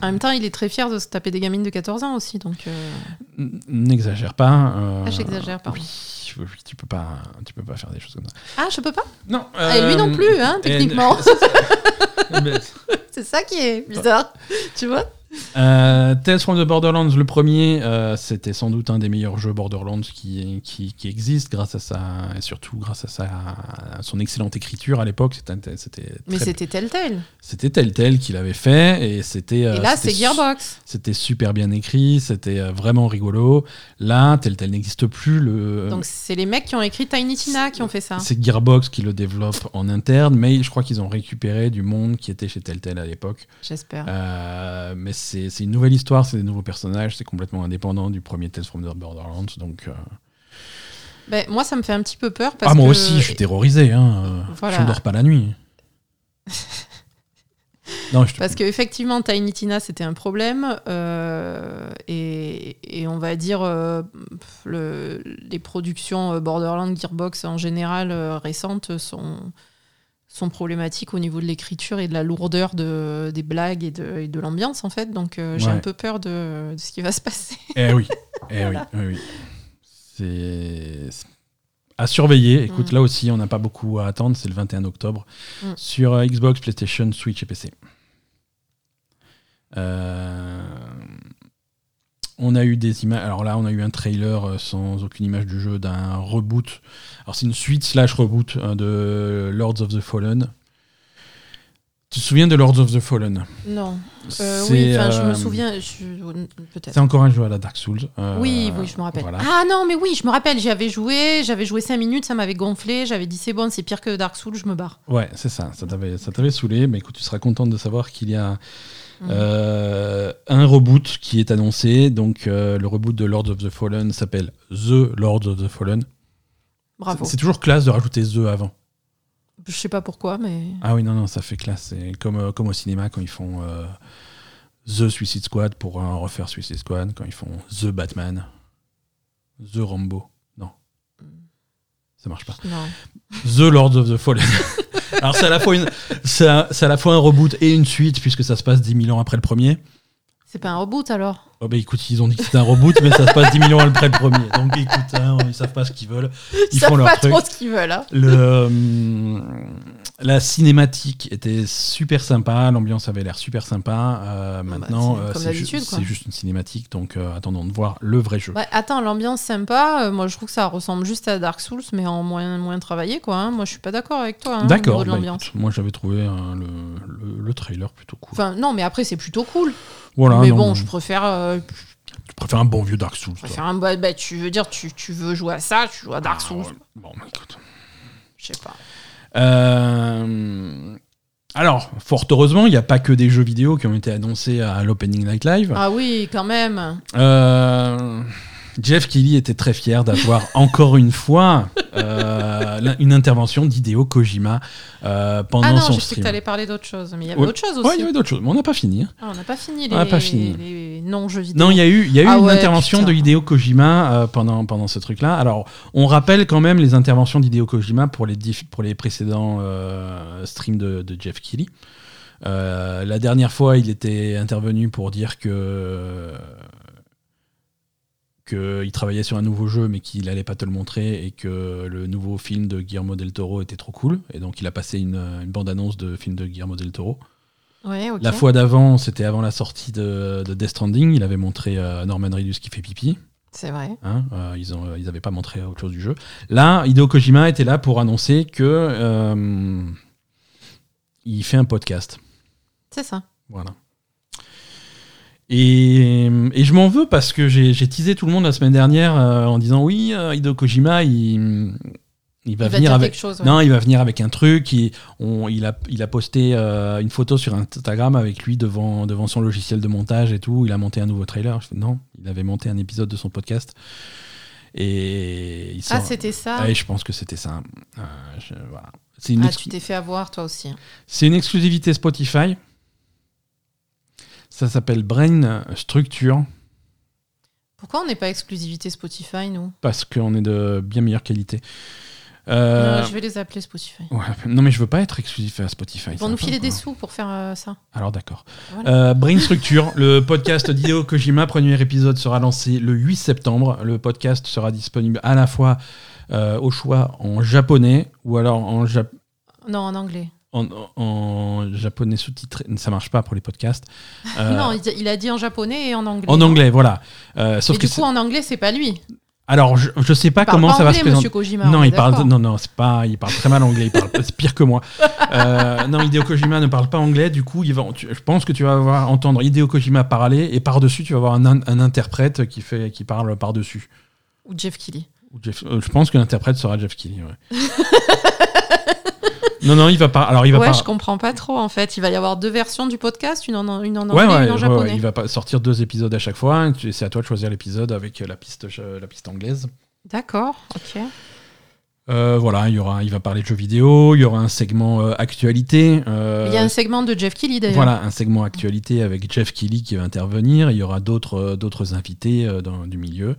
B: En même temps, il est très fier de se taper des gamines de 14 ans aussi. Donc, euh,
A: n'exagère pas.
B: Ah, j'exagère, pardon.
A: Oui, oui, oui, tu peux pas, tu peux pas faire des choses comme ça.
B: Ah, je peux pas?
A: Non.
B: Ah, Et lui non plus, hein, techniquement. C'est ça qui est bizarre. tu vois?
A: Euh, Tales from the Borderlands, le premier, euh, c'était sans doute un des meilleurs jeux Borderlands qui, qui, qui existe, grâce à sa, et surtout grâce à, sa, à son excellente écriture à l'époque. C'était,
B: Mais c'était Telltale.
A: c'était tel tel qu'il avait fait, et c'était. euh,
B: Et là, c'est Gearbox.
A: C'était super bien écrit, c'était euh, vraiment rigolo. Là, tel tel n'existe plus. Le,
B: Donc, c'est les mecs qui ont écrit Tiny Tina qui ont fait ça.
A: c'est Gearbox qui le développe en interne, mais je crois qu'ils ont récupéré du monde qui était chez Telltale à l'époque.
B: J'espère.
A: Euh, mais c'est c'est une nouvelle histoire, c'est des nouveaux personnages, c'est complètement indépendant du premier Tales from the Borderlands. Donc, euh,
B: Ben, moi, ça me fait un petit peu peur. Parce
A: ah, moi
B: que-
A: aussi, je suis terrorisé. Hein. euh,
B: Voilà.
A: Je ne dors pas la nuit. non, je te-
B: Parce qu'effectivement, Tiny Tina, c'était un problème. euh, et, et on va dire, euh, le, les productions Borderlands, Gearbox en général euh, récentes sont, sont problématiques au niveau de l'écriture et de la lourdeur de, des blagues et de, de l'ambiance, en fait. Donc euh, j'ai
A: Ouais.
B: un peu peur de, de ce qui va se passer.
A: Eh oui, eh oui, oui, oui. C'est c'est à surveiller. Écoute,
B: Mm.
A: là aussi, on n'a pas beaucoup à attendre. C'est le 21 octobre
B: Mm.
A: sur euh, Xbox, PlayStation, Switch et PC. Euh, On a eu des images. Alors là, on a eu un trailer euh, sans aucune image du jeu d'un reboot. Alors c'est une suite slash reboot euh, de Lords of the Fallen. Tu te souviens de Lords of the Fallen?
B: Non. Euh, oui, je
A: euh,
B: me souviens. je- Peut-être.
A: C'est encore un jeu à la Dark Souls. euh,
B: Oui, oui, je me rappelle.
A: voilà.
B: Ah non, mais oui, je me rappelle, j'y avais joué, j'avais joué 5 minutes, ça m'avait gonflé, j'avais dit c'est bon, c'est pire que Dark Souls, je me barre.
A: Ouais, c'est ça. Ça t'avait, ça t'avait saoulé. Mais écoute, tu seras contente de savoir qu'il y a Euh, un reboot qui est annoncé. Donc, euh, le reboot de Lords of the Fallen s'appelle The Lords of the Fallen.
B: Bravo.
A: C'est, toujours classe de rajouter The avant.
B: Je sais pas pourquoi, mais.
A: Ah oui, non, non, ça fait classe. C'est comme, euh, comme au cinéma quand ils font The Suicide Squad pour refaire Suicide Squad, quand ils font The Batman, The Rambo. Ça marche pas.
B: Non.
A: The Lords of the Fallen. Alors c'est à la fois une, c'est à, c'est à la fois un reboot et une suite puisque ça se passe 10 000 ans après le premier.
B: C'est pas un reboot alors?
A: Oh bah écoute, ils ont dit que c'était un reboot, mais ça se passe 10 000 ans après le premier. Donc écoute, hein, ils savent pas ce qu'ils veulent. Ils
B: savent
A: font leur
B: pas
A: truc.
B: trop ce qu'ils veulent. hein.
A: Le, euh, la cinématique était super sympa, l'ambiance avait l'air super sympa. Euh, maintenant,
B: c'est
A: euh,
B: comme
A: c'est, ju- juste une cinématique, donc euh, attendons de voir le vrai jeu.
B: Ouais, attends, l'ambiance sympa, euh, moi je trouve que ça ressemble juste à Dark Souls, mais en moins, moins travaillé, quoi. hein. Moi je suis pas d'accord avec toi hein,
A: D'accord, bah, moi j'avais trouvé euh, le, le- le trailer plutôt cool.
B: Enfin, non, mais après c'est plutôt cool.
A: voilà,
B: mais
A: non,
B: bon,
A: non.
B: je préfère. euh,
A: tu préfères un bon vieux Dark Souls.
B: je préfère un. Bah, bah, tu veux dire, tu, tu veux jouer à ça, tu joues à Dark
A: Ah,
B: Souls.
A: ouais. Bon, bah, écoute.
B: Je sais pas.
A: Euh, alors, fort heureusement, il n'y a pas que des jeux vidéo qui ont été annoncés à l'Opening Night Live.
B: Ah oui, quand même.
A: Euh, Jeff Kelly était très fier d'avoir encore une fois euh, une intervention d'Hideo Kojima euh, pendant
B: ah non,
A: son
B: je sais que
A: stream.
B: tu allais parler d'autre chose, mais il y avait
A: Ouais.
B: autre chose aussi.
A: Ouais, il y avait d'autres choses, mais on n'a pas fini. hein.
B: Ah, on n'a pas fini les,
A: pas fini.
B: les non-jeux vidéo.
A: Non, il y a eu, il y a eu
B: Ah
A: une
B: ouais,
A: intervention
B: putain.
A: de Hideo Kojima euh, pendant, pendant ce truc-là. Alors, on rappelle quand même les interventions d'Hideo Kojima pour les, diff- pour les précédents euh, streams de, de Jeff. Euh, la dernière fois, il était intervenu pour dire que qu'il travaillait sur un nouveau jeu mais qu'il allait pas te le montrer et que le nouveau film de Guillermo del Toro était trop cool et donc il a passé une, une bande-annonce de film de Guillermo del Toro.
B: Ouais.
A: La fois d'avant, c'était avant la sortie de, de Death Stranding. Il avait montré euh, Norman Reedus qui fait pipi.
B: C'est vrai.
A: hein, euh, ils n'avaient ils avaient pas montré autre chose du jeu. Là, Hideo Kojima était là pour annoncer que euh, il fait un podcast.
B: C'est ça.
A: Voilà. Et, et je m'en veux parce que j'ai teasé tout le monde la semaine dernière euh, en disant oui, euh, Hideo Kojima, il, il va
B: Il
A: venir avec.
B: quelque chose. ouais.
A: Non, il va venir avec un truc. Il, on- il, a, il a posté euh, une photo sur Instagram avec lui devant, devant son logiciel de montage et tout. Il a monté un nouveau trailer. Je fais, non, il avait monté un épisode de son podcast. Et il
B: Ah, c'était ça.
A: Ouais, je pense que c'était ça. Euh, je- voilà. C'est une,
B: Ah, tu t'es fait avoir toi aussi.
A: c'est une exclusivité Spotify. Ça s'appelle Brain Structure
B: Pourquoi on n'est pas exclusivité Spotify, nous?
A: Parce qu'on est de bien meilleure qualité. Euh,
B: Non, Je vais les appeler Spotify.
A: ouais, non, mais je veux pas être exclusif à Spotify.
B: Vont nous filer des sous pour faire euh, ça.
A: Alors d'accord.
B: Voilà.
A: Euh, Brain Structure, le podcast d'Hideo Kojima, premier épisode sera lancé le 8 septembre. Le podcast sera disponible à la fois au choix en japonais ou alors en, jap-
B: Non, en anglais.
A: En, en japonais sous-titré. Ça marche pas pour les podcasts. Euh,
B: non, il, a dit en japonais et en anglais.
A: en anglais, voilà. Euh, sauf
B: Et
A: que
B: du coup, en anglais, c'est pas lui.
A: alors je, je sais pas
B: Il
A: comment
B: pas
A: ça va se présenter.
B: Kojima.
A: Non, il parle. Non, non, c'est pas. Il parle très mal anglais. Il parle. C'est pire que moi. Euh, non, Hideo Kojima ne parle pas anglais. Du coup, il va. tu- je pense que tu vas avoir entendre Hideo Kojima parler et par dessus, tu vas avoir un, in- un interprète qui fait, qui parle par dessus.
B: Ou Jeff Keighley.
A: je pense que l'interprète sera Jeff Keighley. ouais. non, non, il va pas. Alors, il va
B: Ouais,
A: pas.
B: je comprends pas trop en fait. Il va y avoir deux versions du podcast, une en, une en
A: Ouais,
B: anglais,
A: ouais,
B: une en japonais.
A: il va pas sortir deux épisodes à chaque fois. Tu- C'est à toi de choisir l'épisode avec euh, la piste, euh, la piste anglaise.
B: D'accord, ok.
A: Euh, voilà, il y aura, il va parler de jeux vidéo. Il y aura un segment euh, actualité. euh,
B: Il y a un segment de Jeff Keighley d'ailleurs.
A: Voilà, un segment actualité avec Jeff Keighley qui va intervenir. Il y aura d'autres d'autres invités dans- du milieu.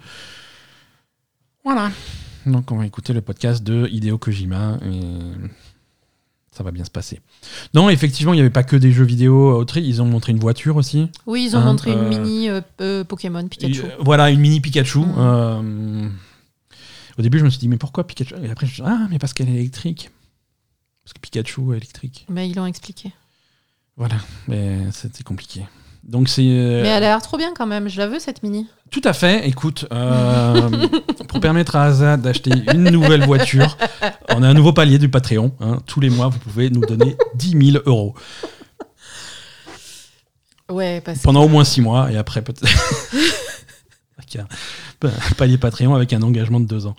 A: Voilà. Donc on va écouter le podcast de Hideo Kojima et ça va bien se passer. Non, effectivement, il n'y avait pas que des jeux vidéo autres. Ils ont montré une voiture aussi.
B: Oui, ils ont
A: Hein,
B: montré
A: euh,
B: une mini euh, euh, Pokémon Pikachu.
A: Euh, voilà, une mini Pikachu. Euh, au début, je me suis dit, mais pourquoi Pikachu? Et après, je me suis dit, ah, mais parce qu'elle est électrique. Parce que Pikachu est électrique.
B: Mais ils l'ont expliqué.
A: Voilà, mais c'était compliqué. Donc c'est. euh,
B: Mais elle a l'air trop bien quand même. Je la veux cette mini.
A: Tout à fait. Écoute, euh, pour permettre à Asa d'acheter une nouvelle voiture, on a un nouveau palier du Patreon. hein. Tous les mois, vous pouvez nous donner 10 000 euros
B: Ouais, parce
A: pendant au moins 6 mois et après peut-être. Palier Patreon avec un engagement de 2 ans.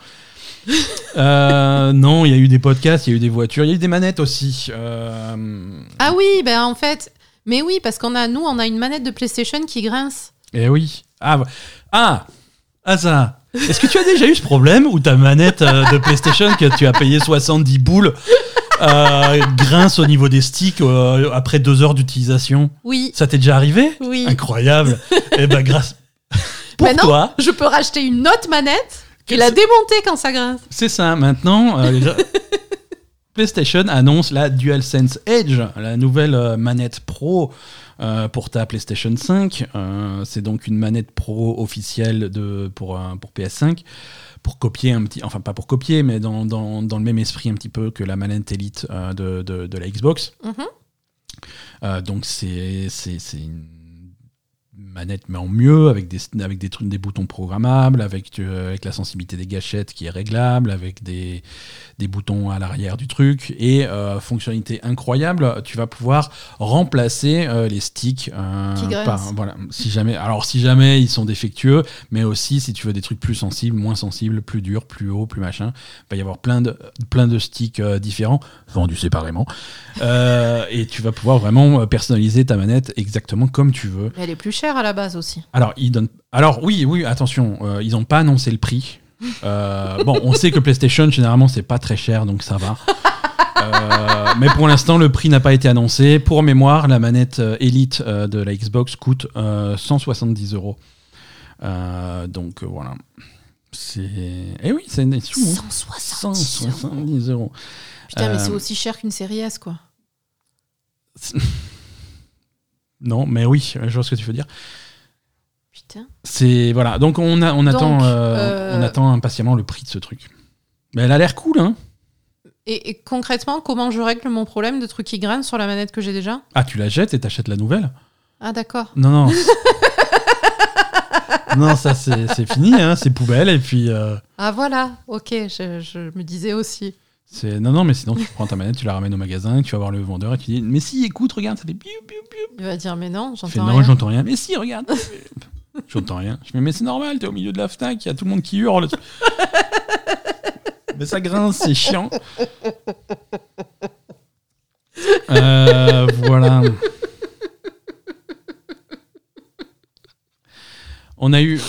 A: Euh, non, il y a eu des podcasts, il y a eu des voitures, il y a eu des manettes aussi. Euh,
B: Ah oui, ben en fait. Mais oui, parce qu'on a nous, on a une manette de PlayStation qui grince.
A: Eh oui. Ah, ah Asa, est-ce que tu as déjà eu ce problème où ta manette euh, de PlayStation que tu as payé 70 boules euh, grince au niveau des sticks euh, après deux heures d'utilisation?
B: Oui,
A: Ça t'est déjà arrivé?
B: Oui.
A: Incroyable. Eh ben grâce. Pour toi,
B: Je peux racheter une autre manette et la démonter quand ça grince.
A: c'est ça. Maintenant, PlayStation annonce la DualSense Edge, la nouvelle euh, manette pro euh, pour ta PlayStation 5. Euh, c'est donc une manette pro officielle de, pour, pour PS5. Pour copier un petit. Enfin, pas pour copier, mais dans, dans, dans le même esprit un petit peu que la manette Elite euh, de, de, de la Xbox.
B: Mhm.
A: Donc, c'est une manette mais en mieux, avec des, avec des, trucs, des boutons programmables, avec, euh, avec la sensibilité des gâchettes qui est réglable, avec des, des boutons à l'arrière du truc, et euh, fonctionnalité incroyable, tu vas pouvoir remplacer euh, les sticks
B: par,
A: voilà, si jamais, alors si jamais ils sont défectueux, mais aussi si tu veux des trucs plus sensibles, moins sensibles, plus durs, plus hauts, plus machin, il va y avoir plein de, plein de sticks différents, vendus séparément, et tu vas pouvoir vraiment personnaliser ta manette exactement comme tu veux.
B: Elle est plus chère à la base aussi.
A: Alors, ils donnent... Alors oui, oui, attention, euh, ils n'ont pas annoncé le prix. Euh, bon, on sait que PlayStation, généralement, c'est pas très cher, donc ça va. Euh, mais pour l'instant, le prix n'a pas été annoncé. Pour mémoire, la manette Elite de la Xbox coûte 170 euros. donc voilà. C'est. Eh oui, c'est une
B: 170 euros. Putain, mais c'est aussi cher qu'une série S, quoi.
A: Non, mais oui, je vois ce que tu veux dire.
B: Putain.
A: C'est voilà, donc on, a, on attend, euh, on euh, attend impatiemment le prix de ce truc. Mais elle a l'air cool, hein.
B: Et, concrètement, comment je règle mon problème de trucs qui grainent sur la manette que j'ai déjà?
A: Ah, tu la jettes et t'achètes la nouvelle?
B: Ah, d'accord.
A: Non, non. non, ça c'est fini, hein, c'est poubelle et puis. Euh,
B: ah voilà, ok, je me disais aussi.
A: Non, non, mais sinon, tu prends ta manette, tu la ramènes au magasin, tu vas voir le vendeur et tu dis Mais si, écoute, regarde, ça fait piou, piou, piou.
B: Il va dire Mais non, j'entends
A: rien. Non, j'entends rien. Mais si, regarde. j'entends rien. Je fais Mais c'est normal, t'es au milieu de la Fnac, il y a tout le monde qui hurle. mais ça grince, c'est chiant. Euh, voilà. On a eu.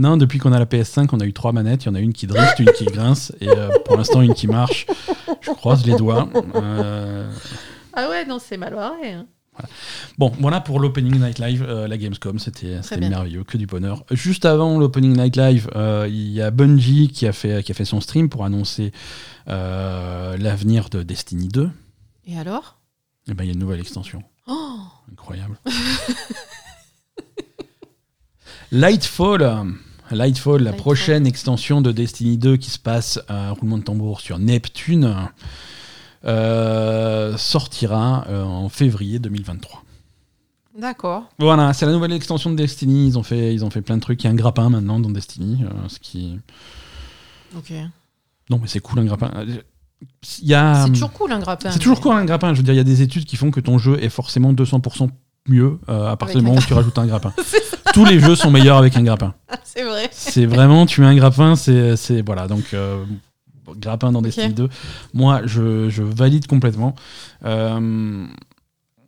A: Non, depuis qu'on a la PS5, on a eu trois manettes. Il y en a une qui drift, une qui grince, et euh, pour l'instant une qui marche. Je croise les doigts. Euh,
B: ah ouais, non, c'est mal barré. Hein.
A: Bon, voilà pour l'Opening Night Live, euh, la Gamescom, c'était merveilleux, que du bonheur. Juste avant l'Opening Night Live, il y a Bungie qui a, fait, qui a fait son stream pour annoncer l'avenir de Destiny 2.
B: Et alors?
A: Eh ben, il y a une nouvelle extension.
B: Oh
A: Incroyable. Lightfall. Lightfall, la prochaine extension de Destiny 2 qui se passe à roulement de tambour sur Neptune, euh, sortira euh, en février 2023.
B: D'accord.
A: Voilà, c'est la nouvelle extension de Destiny. Ils ont fait, ils ont fait plein de trucs. Il y a un grappin maintenant dans Destiny, euh, ce qui.
B: Ok.
A: Non, mais c'est cool un grappin.
B: C'est toujours cool un grappin.
A: C'est toujours cool un grappin. Je veux dire, il y a des études qui font que ton jeu est forcément 200% mieux à partir du moment où tu rajoutes un grappin. Tous les jeux sont meilleurs avec un grappin.
B: C'est vrai.
A: C'est vraiment, tu mets un grappin, c'est voilà. Donc, euh, grappin dans Destiny 2, moi, je, valide complètement. Euh,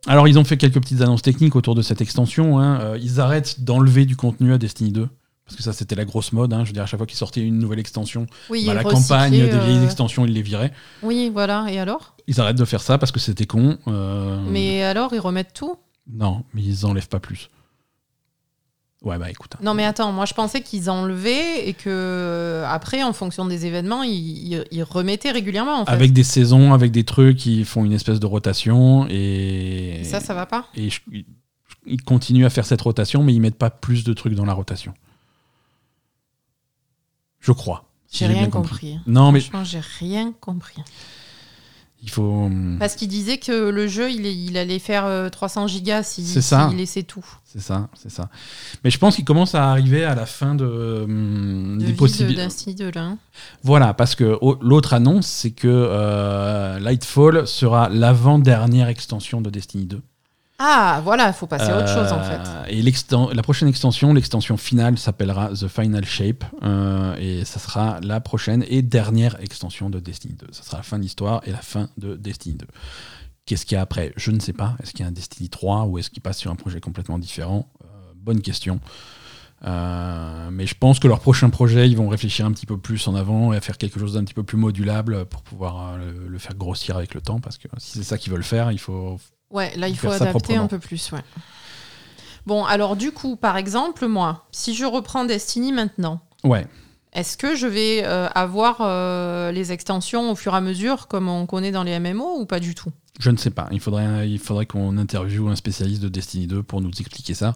A: alors, ils ont fait quelques petites annonces techniques autour de cette extension. Hein. Euh, ils arrêtent d'enlever du contenu à Destiny 2. Parce que ça, c'était la grosse mode. Hein. Je veux dire, à chaque fois qu'ils sortaient une nouvelle extension, bah, la campagne des vieilles extensions, ils les viraient.
B: Oui, voilà. Et alors?
A: Ils arrêtent de faire ça parce que c'était con.
B: Mais alors, ils remettent tout?
A: Non, mais ils enlèvent pas plus. Ouais, bah écoute. Hein.
B: Non, mais attends, moi je pensais qu'ils enlevaient et que euh, après, en fonction des événements, ils, remettaient régulièrement. En fait.
A: Avec des saisons, avec des trucs, qui font une espèce de rotation et.
B: ça, ça va pas
A: Et ils continuent à faire cette rotation, mais ils mettent pas plus de trucs dans la rotation. Je crois.
B: j'ai rien compris.
A: Non, mais.
B: Franchement, j'ai rien compris.
A: Il faut. Hum,
B: Parce qu'il disait que le jeu, il, il allait faire 300 euh, gigas s'il laissait tout.
A: C'est ça, c'est ça. Mais je pense qu'il commence à arriver à la fin de,
B: hum, des possibilités. De,
A: voilà, parce que l'autre annonce, c'est que euh, Lightfall sera l'avant-dernière extension de Destiny 2.
B: Ah, voilà, il faut passer à autre chose en fait. Euh,
A: et la prochaine extension, l'extension finale s'appellera The Final Shape. Euh, et ça sera la prochaine et dernière extension de Destiny 2. Ça sera la fin de l'histoire et la fin de Destiny 2. Qu'est-ce qu'il y a après? Je ne sais pas. Est-ce qu'il y a un Destiny 3 ou est-ce qu'il passe sur un projet complètement différent? Euh, Bonne question. mais je pense que leur prochain projet, ils vont réfléchir un petit peu plus en avant et à faire quelque chose d'un petit peu plus modulable pour pouvoir le, faire grossir avec le temps. Parce que si c'est ça qu'ils veulent faire, il faut,
B: Ouais, là, il faut adapter un peu plus. Ouais. Bon, alors du coup, par exemple, moi, si je reprends Destiny maintenant,
A: ouais.
B: est-ce que je vais euh, avoir euh, les extensions au fur et à mesure comme on connaît dans les MMO ou pas du tout?
A: Je ne sais pas. Il faudrait, il faudrait qu'on interviewe un spécialiste de Destiny 2 pour nous expliquer ça.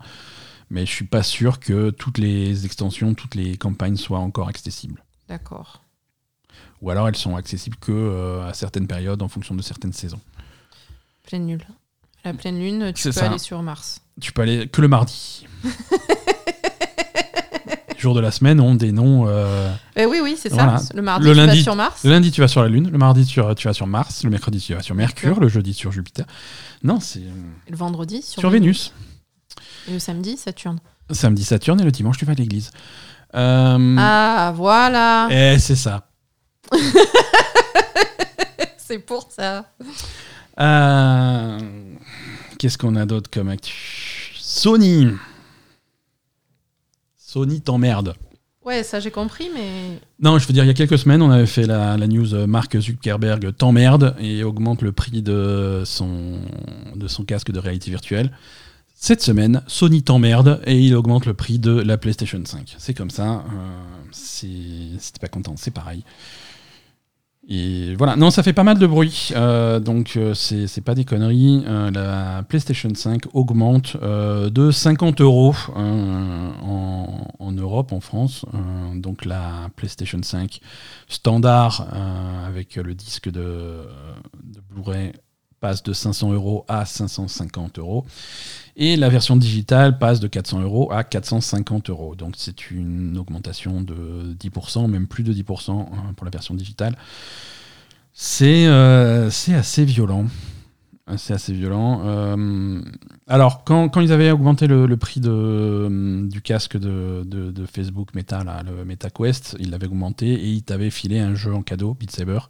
A: Mais je suis pas sûr que toutes les extensions, toutes les campagnes soient encore accessibles.
B: D'accord.
A: Ou alors elles sont accessibles que euh, à certaines périodes en fonction de certaines saisons.
B: C'est nul. La pleine lune, tu peux
A: ça.
B: aller sur Mars.
A: Tu peux aller que le mardi. Les jours de la semaine ont des noms. euh,
B: Eh oui, oui, c'est
A: Voilà.
B: ça. Le mardi,
A: Le
B: tu vas
A: lundi-
B: sur Mars.
A: Le lundi, tu vas sur la Lune. Le mardi, tu, tu vas sur Mars. Le mercredi, tu vas sur Mercure.
B: Mercure.
A: Le jeudi, sur Jupiter. Non, c'est euh,
B: Le vendredi, sur,
A: sur Vénus.
B: Et le samedi, Saturne.
A: Samedi, Saturne. Et le dimanche, tu vas à l'église. Euh,
B: Ah, voilà.
A: Et c'est ça.
B: C'est pour ça.
A: Euh, Qu'est-ce qu'on a d'autre comme actu? Sony. Sony t'emmerde.
B: Ouais, ça j'ai compris, mais
A: Non, je veux dire, il y a quelques semaines, on avait fait la, la news euh, Mark Zuckerberg t'emmerde et augmente le prix de son, de son casque de réalité virtuelle. Cette semaine, Sony t'emmerde et il augmente le prix de la PlayStation 5. C'est comme ça. euh, t'es pas content, c'est pareil. Et voilà, non, ça fait pas mal de bruit, euh, donc euh, c'est pas des conneries. Euh, la PlayStation 5 augmente euh, de 50 euros euh, en, en Europe, en France. Donc la PlayStation 5 standard avec le disque de Blu-ray passe de 500 euros à 550 euros. Et la version digitale passe de 400 euros à 450 euros. Donc c'est une augmentation de 10%, même plus de 10% hein, pour la version digitale. C'est euh, c'est assez violent. C'est assez violent. Euh, alors, quand, ils avaient augmenté le, prix de, du casque de, Facebook Meta, le MetaQuest, ils l'avaient augmenté et ils t'avaient filé un jeu en cadeau, Beat Saber.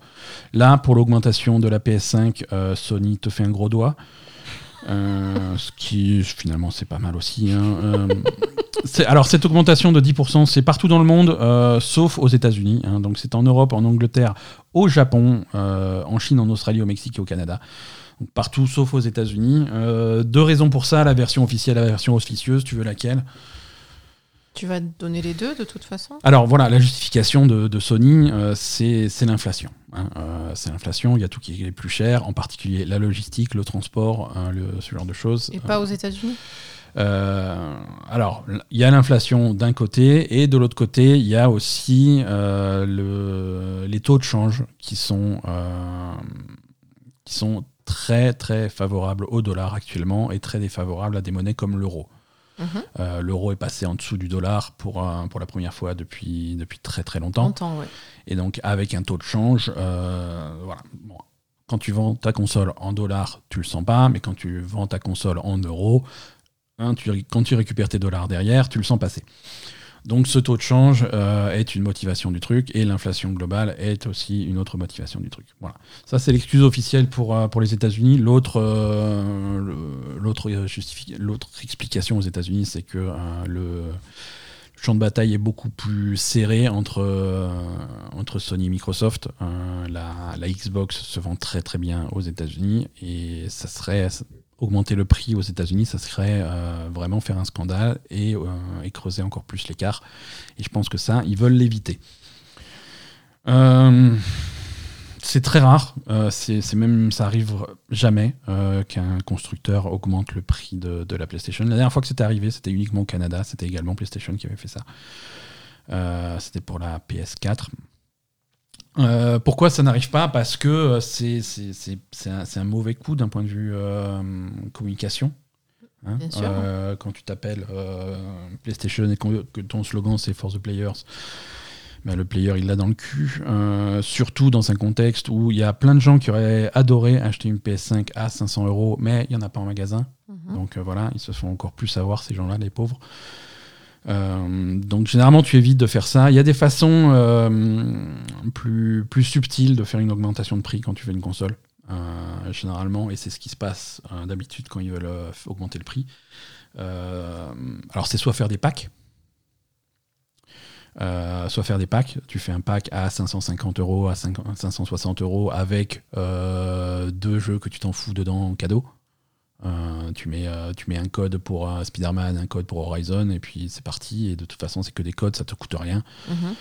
A: Là, pour l'augmentation de la PS5, euh, Sony te fait un gros doigt. Euh, ce qui finalement c'est pas mal aussi. hein. Euh, alors cette augmentation de 10%, c'est partout dans le monde, euh, sauf aux États-Unis. hein. Donc c'est en Europe, en Angleterre, au Japon, euh, en Chine, en Australie, au Mexique et au Canada. Donc, partout sauf aux États-Unis. Euh, deux raisons pour ça la version officielle, la version officieuse. Tu veux laquelle?
B: Tu vas donner les deux de toute façon?
A: alors voilà, la justification de, de Sony, euh, c'est l'inflation. hein. Euh, c'est l'inflation, il y a tout qui est plus cher, en particulier la logistique, le transport, hein, le- ce genre de choses.
B: Et pas aux États-Unis?
A: Euh, alors, il y a l'inflation d'un côté, et de l'autre côté, il y a aussi euh, le- les taux de change qui sont, euh, qui sont très très favorables au dollar actuellement et très défavorables à des monnaies comme l'euro.
B: Mhm.
A: Euh, l'euro est passé en dessous du dollar pour, euh, pour la première fois depuis, depuis très très longtemps.
B: Longtemps, ouais.
A: Et donc, avec un taux de change, euh, voilà. Bon, quand tu vends ta console en dollars, tu le sens pas, mais quand tu vends ta console en euros, hein, tu- quand tu récupères tes dollars derrière, tu le sens passer. Donc, ce taux de change euh, est une motivation du truc, et l'inflation globale est aussi une autre motivation du truc. Voilà. Ça, c'est l'excuse officielle pour, euh, pour les États-Unis. L'autre euh, l'autre explication aux États-Unis, c'est que le champ de bataille est beaucoup plus serré entre, entre Sony et Microsoft. La, la Xbox se vend très très bien aux États-Unis et ça serait augmenter le prix aux États-Unis, ça serait euh, vraiment faire un scandale et, euh, et creuser encore plus l'écart. Et je pense que ça, ils veulent l'éviter. Euh, c'est très rare, c'est même ça arrive jamais qu'un constructeur augmente le prix de, de la PlayStation. La dernière fois que c'était arrivé, c'était uniquement au Canada, c'était également PlayStation qui avait fait ça. C'était pour la PS4. Euh, pourquoi ça n'arrive pas? Parce que euh, c'est un, un mauvais coup d'un point de vue euh, communication. Hein
B: Bien sûr.
A: Euh, quand tu t'appelles PlayStation et que ton slogan c'est For the Players, ben, le player il l'a dans le cul. Surtout dans un contexte où il y a plein de gens qui auraient adoré acheter une PS5 à 500 euros, mais il n'y en a pas en magasin.
B: Mhm.
A: Donc voilà, ils se font encore plus avoir, ces gens-là, les pauvres. Euh, donc généralement, tu évites de faire ça. Il y a des façons euh, plus, plus subtiles de faire une augmentation de prix quand tu fais une console. Euh, généralement, et c'est ce qui se passe d'habitude quand ils veulent augmenter le prix. Alors c'est soit faire des packs, soit faire des packs. Tu fais un pack à 550 euros, à 50 560 euros avec deux jeux que tu t'en fous dedans en cadeau. Euh, tu, mets, euh, tu mets un code pour euh, Spider-Man, un code pour Horizon, et puis c'est parti. Et de toute façon, c'est que des codes, ça te coûte rien.
B: Mhm.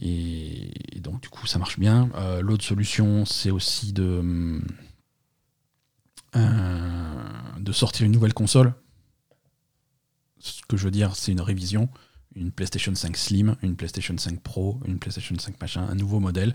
A: Et, et donc, du coup, ça marche bien. L'autre solution, c'est aussi de, de sortir une nouvelle console. Ce que je veux dire, c'est une révision. Une PlayStation 5 Slim, une PlayStation 5 Pro, une PlayStation 5 machin, un nouveau modèle.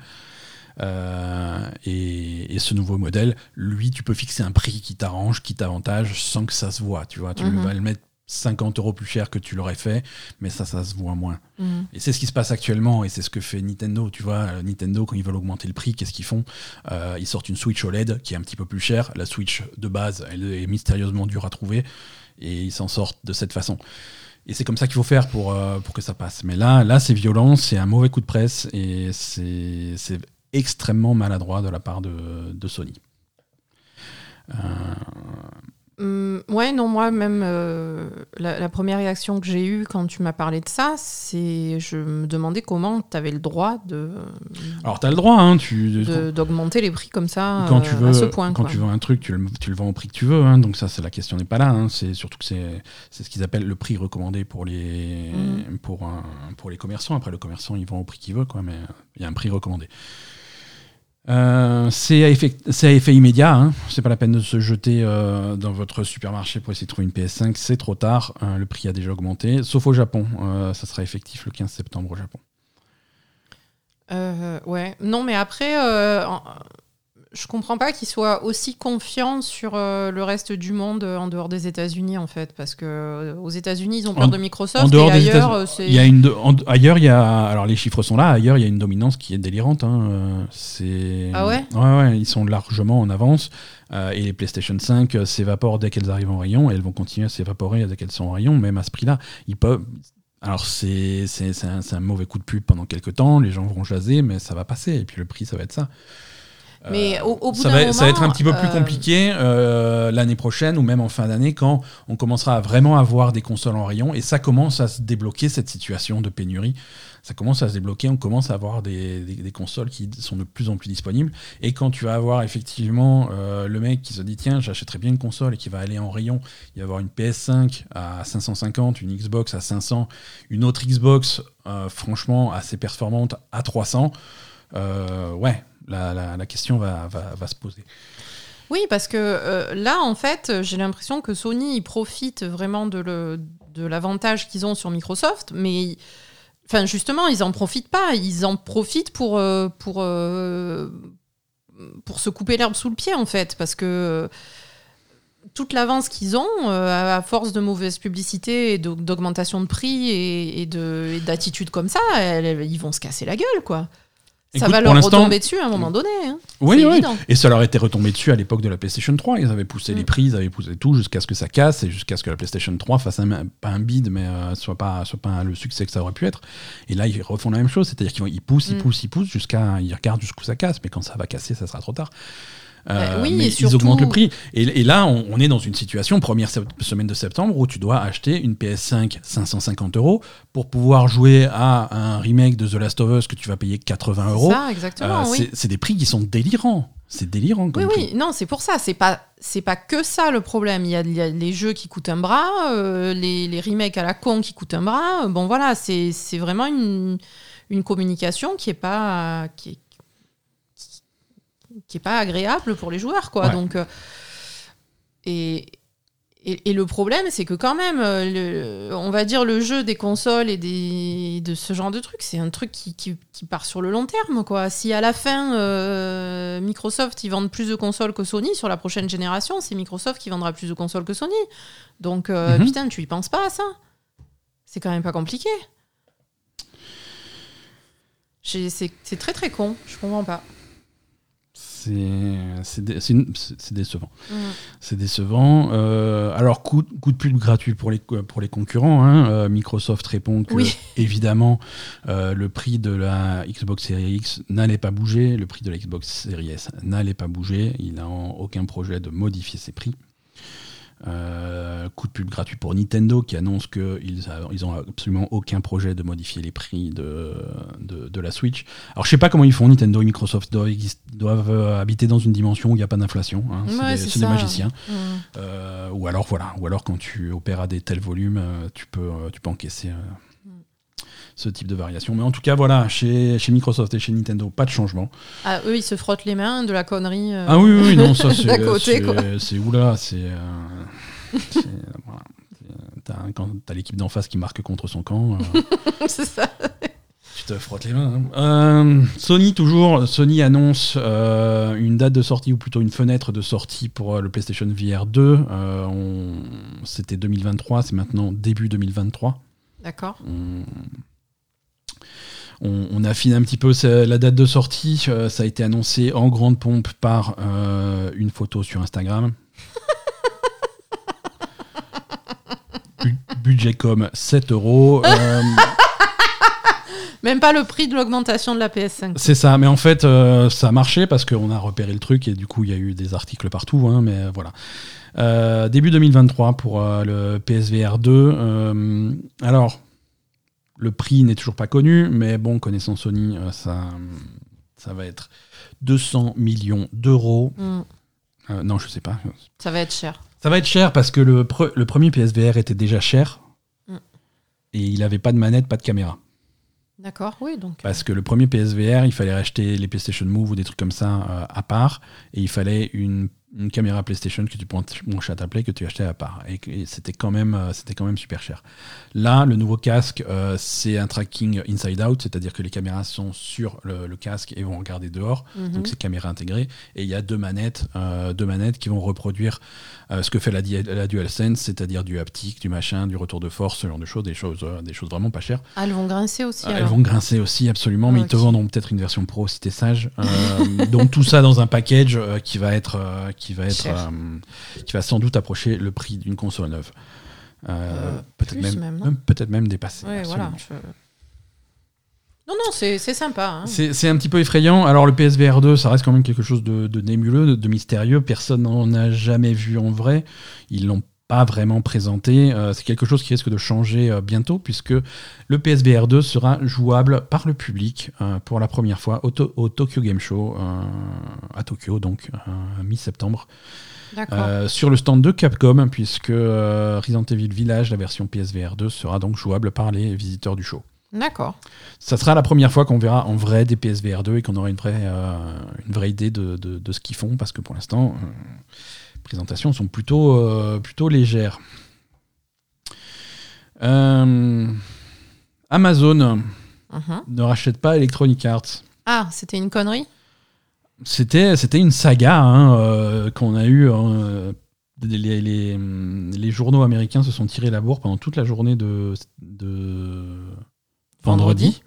A: Euh, et, ce nouveau modèle, lui, tu peux fixer un prix qui t'arrange, qui t'avantage, sans que ça se voit. Tu vois, tu
B: Mhm.
A: vas le mettre 50 euros plus cher que tu l'aurais fait, mais ça, ça se voit moins.
B: Mhm.
A: Et c'est ce qui se passe actuellement, et c'est ce que fait Nintendo. Tu vois, Euh, Nintendo, quand ils veulent augmenter le prix, qu'est-ce qu'ils font? Euh, Ils sortent une Switch OLED qui est un petit peu plus chère. La Switch de base, elle est mystérieusement dure à trouver, et ils s'en sortent de cette façon. Et c'est comme ça qu'il faut faire pour, euh, pour que ça passe. Mais là, là c'est violent, c'est un mauvais coup de presse, et c'est extrêmement maladroit de la part de, de Sony. Euh,
B: Hum, ouais, non, moi, même euh, la, la première réaction que j'ai eue quand tu m'as parlé de ça, c'est je me demandais comment tu avais le droit de
A: alors, tu as le droit, hein, tu,
B: d'augmenter les prix comme ça
A: quand
B: euh,
A: tu veux,
B: à ce point.
A: quand
B: quoi.
A: tu veux un truc, tu le, tu le vends au prix que tu veux. hein, donc ça, c'est la question n'est pas là. hein, c'est surtout que c'est ce qu'ils appellent le prix recommandé pour les
B: Mhm.
A: pour un- pour les commerçants. Après, le commerçant, il vend au prix qu'il veut, quoi. Mais il y a un prix recommandé. Euh, c'est à effet, immédiat. Hein, c'est pas la peine de se jeter euh, dans votre supermarché pour essayer de trouver une PS5. C'est trop tard. hein, le prix a déjà augmenté, sauf au Japon. Euh, ça sera effectif le 15 septembre au Japon.
B: Euh, ouais, non, mais après, euh, je comprends pas qu'ils soient aussi confiants sur euh, le reste du monde euh, en dehors des États-Unis, en fait, parce que euh, aux États-Unis, ils ont peur
A: En-
B: de Microsoft
A: en dehors
B: et
A: des
B: ailleurs, euh, c'est.
A: Il y a une en- ailleurs, il y a alors les chiffres sont là. Ailleurs, il y a une dominance qui est délirante. hein, C'est
B: Ah ouais?
A: Ouais, ouais, ils sont largement en avance. et les PlayStation 5 euh, s'évaporent dès qu'elles arrivent en rayon et elles vont continuer à s'évaporer dès qu'elles sont en rayon, même à ce prix-là. Ils peuvent. Alors c'est c'est c'est un, c'est un mauvais coup de pub pendant quelques temps. Les gens vont jaser, mais ça va passer. Et puis le prix, ça va être ça.
B: Mais au, au bout
A: ça va, ça va être un petit peu plus
B: euh,
A: compliqué euh, l'année prochaine ou même en fin d'année quand on commencera à vraiment avoir des consoles en rayon et ça commence à se débloquer cette situation de pénurie. Ça commence à se débloquer, on commence à avoir des, des- des consoles qui sont de plus en plus disponibles. Et quand tu vas avoir effectivement euh, le mec qui se dit tiens, j'achèterais bien une console et qui va aller en rayon, il va avoir une PS5 à 550, une Xbox à 500, une autre Xbox euh, franchement assez performante à 300. euh, ouais, la, question va, se poser.
B: Oui, parce que euh, là, en fait, j'ai l'impression que Sony, ils profitent vraiment de, l'avantage qu'ils ont sur Microsoft, mais enfin, justement, ils en profitent pas. Ils en profitent pour, euh, euh, pour se couper l'herbe sous le pied, en fait, parce que toute l'avance qu'ils ont, à force de mauvaise publicité et d'aug- d'augmentation de prix et, et de, et d'attitudes comme ça, ils vont se casser la gueule, quoi. Ça
A: Écoute,
B: va leur retomber dessus à un moment donné. hein.
A: Oui, oui. Et ça leur était retombé dessus à l'époque de la PlayStation 3. Ils avaient poussé les
B: Mm.
A: prix, ils avaient poussé tout jusqu'à ce que ça casse et jusqu'à ce que la PlayStation 3 fasse un, pas un bid, mais euh, soit, pas, soit pas le succès que ça aurait pu être. Et là, ils refont la même chose. C'est-à-dire qu'ils ils poussent, ils
B: Mm.
A: poussent, ils poussent jusqu'à. Ils regardent jusqu'où ça casse. Mais quand ça va casser, ça sera trop tard. Euh,
B: Bah oui,
A: mais
B: et
A: ils augmentent le prix. Et, et là, on, on est dans une situation, première se- semaine de septembre, où tu dois acheter une PS5 550 euros pour pouvoir jouer à un remake de The Last of Us que tu vas payer 80 euros.
B: Ça, exactement,
A: Euh,
B: oui.
A: c'est- des prix qui sont délirants. C'est délirant comme
B: Oui,
A: prix.
B: oui, non, c'est pour ça. C'est pas, c'est pas que ça le problème. Il y a, il y a les jeux qui coûtent un bras, euh, les, les remakes à la con qui coûtent un bras. Bon, voilà, c'est, c'est vraiment une, une communication qui est pas, qui est, qui est pas agréable pour les joueurs, quoi.
A: Ouais.
B: Donc, euh, et, et, et le problème, c'est que quand même, euh, le- on va dire le jeu des consoles et des, de ce genre de trucs, c'est un truc qui, qui, qui part sur le long terme. Quoi. Si à la fin, euh, Microsoft, ils vendent plus de consoles que Sony, sur la prochaine génération, c'est Microsoft qui vendra plus de consoles que Sony. Donc, euh,
A: Mhm.
B: putain, tu y penses pas à ça C'est quand même pas compliqué. C'est très très con, je comprends pas.
A: C'est c'est dé- c'est décevant. C'est décevant. Euh, alors, coup, coup de pub gratuit pour les, pour les concurrents. hein. Euh, Microsoft répond que,
B: Oui.
A: évidemment, euh, le prix de la Xbox Series X n'allait pas bouger. Le prix de la Xbox Series S n'allait pas bouger. Il n'a aucun projet de modifier ses prix. Euh, coup de pub gratuit pour Nintendo qui annonce qu'ils ils ont absolument aucun projet de modifier les prix de, de, de la Switch. Alors je sais pas comment ils font, Nintendo et Microsoft doivent, euh, habiter dans une dimension où il n'y a pas d'inflation. hein. C'est
B: Ouais,
A: des, magiciens.
B: Mm.
A: Euh, ou alors voilà, ou alors quand tu opères à des tels volumes, euh, tu peux, tu peux encaisser euh, ce type de variation. Mais en tout cas voilà, chez, chez Microsoft et chez Nintendo, pas de changement.
B: Ah, eux, ils se frottent les mains de la connerie. euh,
A: Ah oui, oui, oui, non, ça c'est. c'est- oula, c'est. euh, voilà. T'as un- quand t'as l'équipe d'en face qui marque contre son camp, euh,
B: c'est ça.
A: tu te frottes les mains. hein. Euh, Sony, toujours, Sony annonce euh, une date de sortie, ou plutôt une fenêtre de sortie pour euh, le PlayStation VR 2. Euh, on- C'était 2023, c'est maintenant début 2023.
B: D'accord.
A: On, on- on affine un petit peu la date de sortie. Euh, ça a été annoncé en grande pompe par euh, une photo sur Instagram. Bu- Budget comme 7 euros. Euh,
B: Même pas le prix de l'augmentation de la PS5.
A: C'est ça, mais en fait, ça a marché parce qu'on a repéré le truc et du coup, il y a eu des articles partout, hein, mais voilà. Début 2023 pour le PSVR 2. euh, alors, le prix n'est toujours pas connu, mais bon, connaissant Sony, euh, ça, ça va être 200 millions d'euros.
B: Hmm,
A: Euh, non, je sais pas.
B: Ça va être cher.
A: Ça va être cher parce que le, pre- le premier PSVR était déjà cher
B: Mm.
A: et il n'avait pas de manette, pas de caméra.
B: D'accord, oui, donc.
A: Parce que le premier PSVR, il fallait racheter les PlayStation Move ou des trucs comme ça euh, à part, et il fallait une, une caméra PlayStation que tu branchais à ta Play que tu achetais à part, et, c'était quand même euh, c'était quand même super cher. Là, le nouveau casque, euh, c'est un tracking inside out, c'est-à-dire que les caméras sont sur le, le casque et vont regarder dehors,
B: Mhm.
A: donc c'est caméra intégrée, et il y a deux manettes, euh, deux manettes qui vont reproduire euh, ce que fait la, la DualSense, c'est-à-dire du haptique, du machin, du retour de force, ce genre de choses, des choses, des choses vraiment pas chères.
B: Ah, elles vont grincer aussi.
A: Ah, Elles vont grincer aussi, absolument, mais ils te vendront peut-être une version pro si t'es sage. Donc tout ça dans un package qui va être, qui va être, euh, qui va sans doute approcher le prix d'une console neuve. Euh,
B: Euh,
A: peut-être même,
B: même, non
A: même- peut-être même dépasser.
B: Ouais, voilà. je- Non, non, c'est c'est sympa. hein.
A: C'est c'est un petit peu effrayant. Alors le PSVR 2, ça reste quand même quelque chose de, de nébuleux, de, de mystérieux. Personne n'en a jamais vu en vrai. Ils l'ont pas vraiment présenté. Euh, c'est quelque chose qui risque de changer euh, bientôt puisque le PSVR 2 sera jouable par le public euh, pour la première fois au, To- au Tokyo Game Show à Tokyo, donc mi-septembre. Euh, sur le stand de Capcom, puisque euh, Resident Evil Village, la version PSVR 2, sera donc jouable par les visiteurs du show.
B: D'accord.
A: Ça sera la première fois qu'on verra en vrai des PSVR 2 et qu'on aura une vraie, euh, une vraie idée de, de- de ce qu'ils font, parce que pour l'instant, présentations sont plutôt, euh, plutôt légères. Euh, Amazon
B: Mhm.
A: ne rachète pas Electronic Arts.
B: Ah, c'était une connerie?
A: C'était, c'était une saga hein, euh, qu'on a eu. euh, les, les- les- les journaux américains se sont tirés la bourre pendant toute la journée de, de vendredi. Vendredi,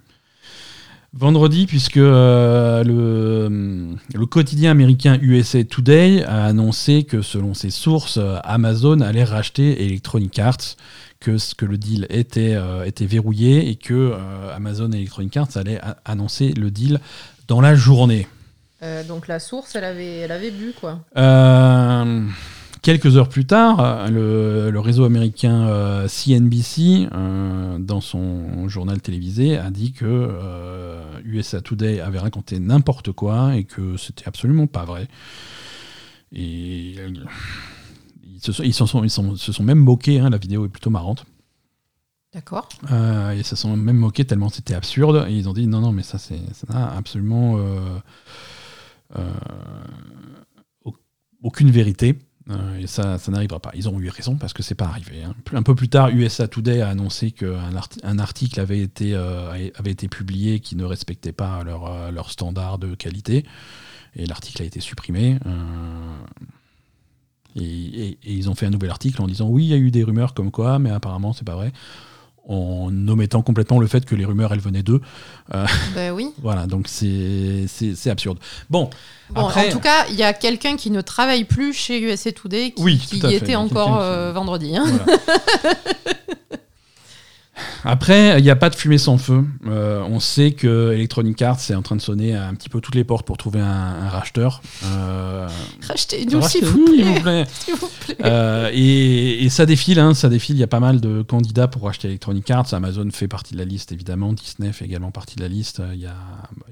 A: puisque euh, le, le quotidien américain USA Today a annoncé que, selon ses sources, euh, Amazon allait racheter Electronic Arts, que, ce- que le deal était, euh, était verrouillé et que euh, Amazon et Electronic Arts allaient annoncer le deal dans la journée.
B: Donc la source, elle avait, elle avait bu, quoi.
A: Euh, quelques heures plus tard, euh, le, le réseau américain euh, CNBC, euh, dans son journal télévisé, a dit que euh, USA Today avait raconté n'importe quoi et que c'était absolument pas vrai. Et euh, ils se sont, ils sont- se sont même moqués, hein, la vidéo est plutôt marrante.
B: D'accord.
A: Euh, ils se sont même moqués tellement c'était absurde. Et ils ont dit non, non, mais ça, c'est, ça n'a absolument euh, euh, au- aucune vérité. Euh, et ça, ça n'arrivera pas. Ils ont eu raison parce que c'est pas arrivé. hein. Un peu plus tard, USA Today a annoncé qu'un un article avait été, euh, avait été publié qui ne respectait pas leur, euh, leur standard de qualité. Et l'article a été supprimé. et, et- et ils ont fait un nouvel article en disant oui, il y a eu des rumeurs comme quoi, mais apparemment c'est pas vrai en omettant complètement le fait que les rumeurs elles venaient d'eux.
B: Ben oui.
A: Voilà, donc c'est absurde. Bon,
B: Bon,
A: Après-
B: en tout cas, il y a quelqu'un qui ne travaille plus chez USA Today qui,
A: Oui,
B: qui y
A: fait.
B: Était encore euh, vendredi. hein.
A: voilà. Après, il n'y a pas de fumée sans feu. Euh, on sait que Electronic Arts est en train de sonner un petit peu toutes les portes pour trouver un, un racheteur. Euh,
B: Rachetez-nous, s'il vous plaît. vous.
A: Euh, et, et ça défile, hein, ça défile. Il y a pas mal de candidats pour acheter Electronic Arts. Amazon fait partie de la liste, évidemment. Disney fait également partie de la liste. Il y a,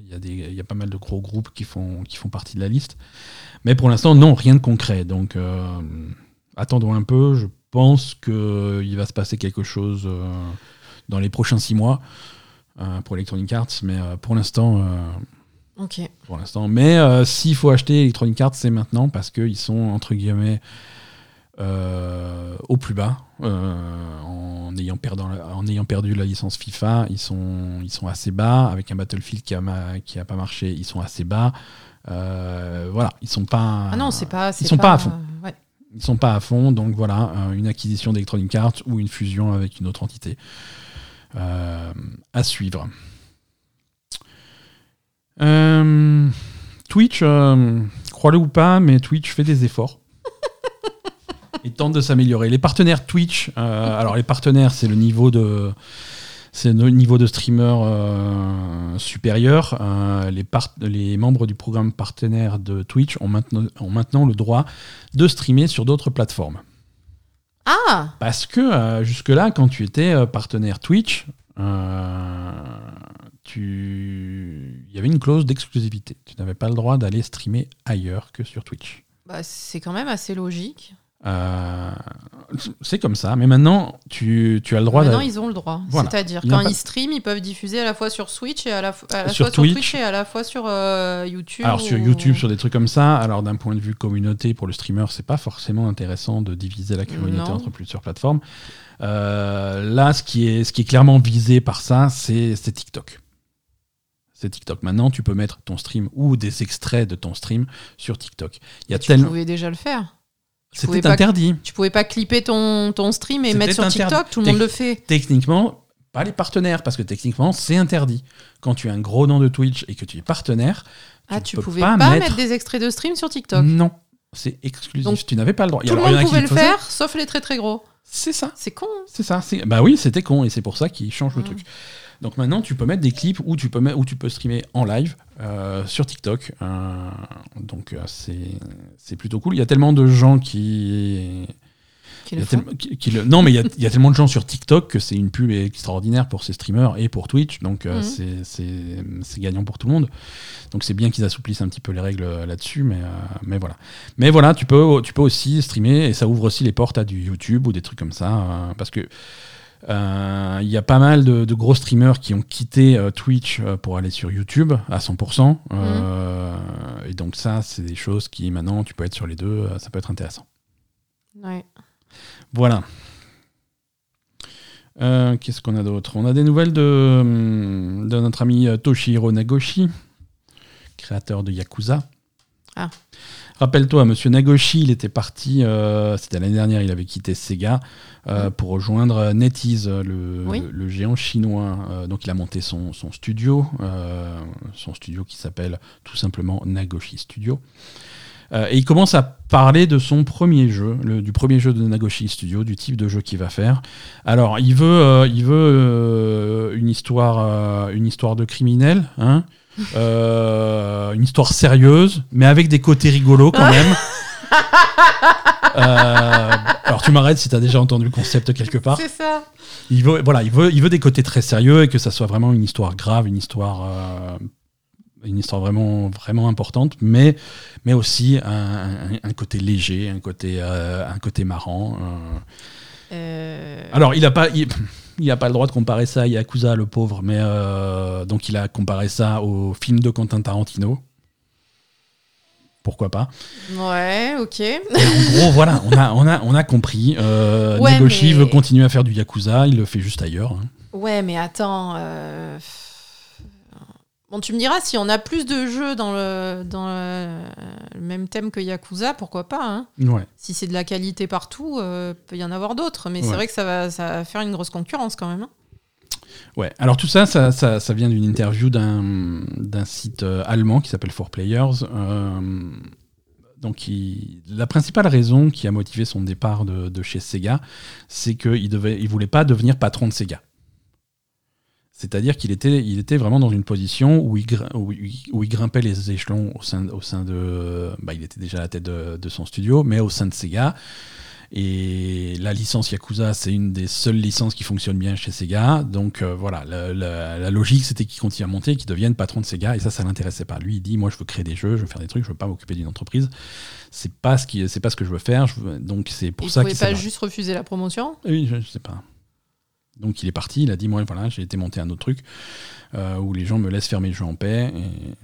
A: il y a, des, il y a pas mal de gros groupes qui font, qui font partie de la liste. Mais pour l'instant, non, rien de concret. Donc, euh, attendons un peu. Je pense qu'il va se passer quelque chose dans les prochains six mois euh, pour Electronic Arts. Mais euh, pour l'instant. euh,
B: Ok.
A: pour l'instant. Mais s'il faut acheter Electronic Arts, c'est maintenant parce qu'ils sont, entre guillemets, au plus bas. en, ayant perdu, en ayant perdu la licence FIFA, ils sont, ils sont assez bas. Avec un Battlefield qui a pas marché, ils sont assez bas. voilà, ils sont pas.
B: Ah non, c'est pas.
A: Ils sont pas, à fond. Ils sont pas à fond, donc voilà, une acquisition d'Electronic Arts ou une fusion avec une autre entité à suivre. Euh, Twitch, euh, crois-le ou pas, mais Twitch fait des efforts. et tente de s'améliorer. Les partenaires Twitch, euh, alors les partenaires, c'est le niveau de. C'est le niveau de streamer supérieur. les, les membres du programme partenaire de Twitch ont maintenant, ont maintenant le droit de streamer sur d'autres plateformes.
B: Ah
A: Parce que jusque-là, quand tu étais partenaire Twitch, tu... il y avait une clause d'exclusivité. Tu n'avais pas le droit d'aller streamer ailleurs que sur Twitch.
B: Bah, c'est quand même assez logique.
A: Euh, c'est comme ça, mais maintenant tu, tu as le droit.
B: Maintenant ils ont le droit. C'est-à-dire quand ils streament, ils peuvent diffuser à la fois sur Switch et à la, sur fois sur Twitch et à la fois sur euh, YouTube.
A: Alors sur YouTube, sur des trucs comme ça. Alors d'un point de vue communauté pour le streamer, c'est pas forcément intéressant de diviser la communauté entre plusieurs plateformes. Euh, là, ce qui est ce qui est clairement visé par ça, c'est TikTok c'est TikTok. Maintenant, tu peux mettre ton stream ou des extraits de ton stream sur TikTok.
B: Il y a tu pouvais déjà le faire.
A: C'était interdit.
B: tu pouvais pas clipper ton, ton stream et mettre sur TikTok, tout le monde le fait.
A: Techniquement, pas les partenaires, parce que techniquement, c'est interdit. Quand tu as un gros nom de Twitch et que tu es partenaire,
B: ah, tu, pouvais pas, mettre... des extraits de stream sur TikTok.
A: Non, c'est exclusif. tu n'avais pas le droit.
B: Tout le monde pouvait le faire, sauf les très très gros.
A: C'est ça.
B: C'est con. Hein.
A: C'est ça. Bah oui, c'était con et c'est pour ça qu'ils changent le truc. Donc maintenant, tu peux mettre des clips où tu peux, mettre, où tu peux streamer en live euh, sur TikTok. Euh, donc euh, c'est plutôt cool. Il y a tellement de gens qui. non, mais il y, a, tellement de gens sur TikTok que c'est une pub extraordinaire pour ces streamers et pour Twitch. Donc mhm. c'est gagnant pour tout le monde. Donc c'est bien qu'ils assouplissent un petit peu les règles là-dessus. Mais, mais voilà. Mais voilà, tu peux, tu peux aussi streamer et ça ouvre aussi les portes à du YouTube ou des trucs comme ça. parce que euh, il y a pas mal de, gros streamers qui ont quitté euh, Twitch euh, pour aller sur YouTube à 100%. Mhm. Et donc ça, c'est des choses qui maintenant, tu peux être sur les deux, ça peut être intéressant.
B: Ouais.
A: Voilà. Qu'est-ce qu'on a d'autre? On a des nouvelles de, de notre ami Toshihiro Nagoshi, créateur de Yakuza.
B: Ah.
A: Rappelle-toi, Monsieur Nagoshi, il était parti, c'était l'année dernière, il avait quitté Sega euh, pour rejoindre NetEase, le, géant chinois. Euh, donc il a monté son, studio, euh, son studio qui s'appelle tout simplement Nagoshi Studio. et il commence à parler de son premier jeu, du premier jeu de Nagoshi Studio, du type de jeu qu'il va faire. Alors, il veut, il veut une, histoire, une histoire de criminel, hein, une histoire sérieuse, mais avec des côtés rigolos quand même. Euh, alors tu m'arrêtes si tu as déjà entendu le concept quelque part.
B: C'est ça.
A: Il veut, voilà, il veut, il veut des côtés très sérieux et que ça soit vraiment une histoire grave, une histoire, euh, une histoire vraiment, vraiment importante, mais, mais aussi un, côté léger, un côté, euh, un côté marrant. Alors il n'a pas. Il, a pas le droit de comparer ça à Yakuza, le pauvre, mais donc il a comparé ça au film de Quentin Tarantino pourquoi pas.
B: Ouais, ok.
A: en gros, voilà, on a, on a, on a compris. Euh, Nagoshi veut continuer à faire du Yakuza, il le fait juste ailleurs. Hein.
B: Ouais, mais attends. Euh, bon, tu me diras, si on a plus de jeux dans le, dans le, même thème que Yakuza, pourquoi pas hein
A: ouais.
B: Si c'est de la qualité partout, euh, peut y en avoir d'autres. Mais c'est vrai que ça va, ça va faire une grosse concurrence quand même. Hein.
A: Ouais, alors tout ça, ça, ça, vient d'une interview d'un site euh, allemand qui s'appelle 4Players. Euh, donc, la principale raison qui a motivé son départ de, chez Sega, c'est qu'il ne il voulait pas devenir patron de Sega. C'est-à-dire qu'il était, il était vraiment dans une position où il, où il, grimpait les échelons au sein, au sein de. Bah, il était déjà à la tête de, de, son studio, mais au sein de Sega. Et la licence Yakuza, c'est une des seules licences qui fonctionne bien chez Sega. Donc euh, voilà, la, logique, c'était qu'il continue à monter, qu'il devienne patron de Sega. Et ça, ça l'intéressait pas. Lui, il dit, moi, je veux créer des jeux, je veux faire des trucs, je veux pas m'occuper d'une entreprise. C'est pas ce qui, pas ce que je veux faire. donc c'est pour ça
B: qu'il. pouvait pas juste refuser la promotion?
A: Oui, je, sais pas. Donc il est parti. Il a dit, moi, voilà, j'ai été monter un autre truc euh, où les gens me laissent faire mes jeux en paix. Et,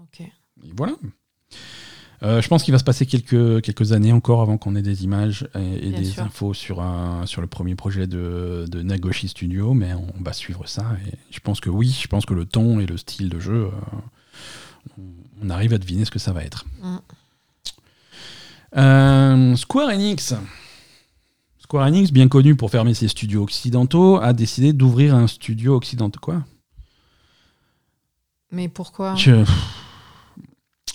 B: ok.
A: Et voilà. Euh, je pense qu'il va se passer quelques, quelques années encore avant qu'on ait des images et, des
B: sûr.
A: infos sur, un, sur le premier projet de, de Nagoshi Studio, mais on va suivre ça. Et je pense que oui, je pense que le ton et le style de jeu, euh, on- arrive à deviner ce que ça va être.
B: Mm.
A: Square Enix. Square Enix, bien connu pour fermer ses studios occidentaux, a décidé d'ouvrir un studio occidental. Quoi?
B: Mais pourquoi?
A: Je-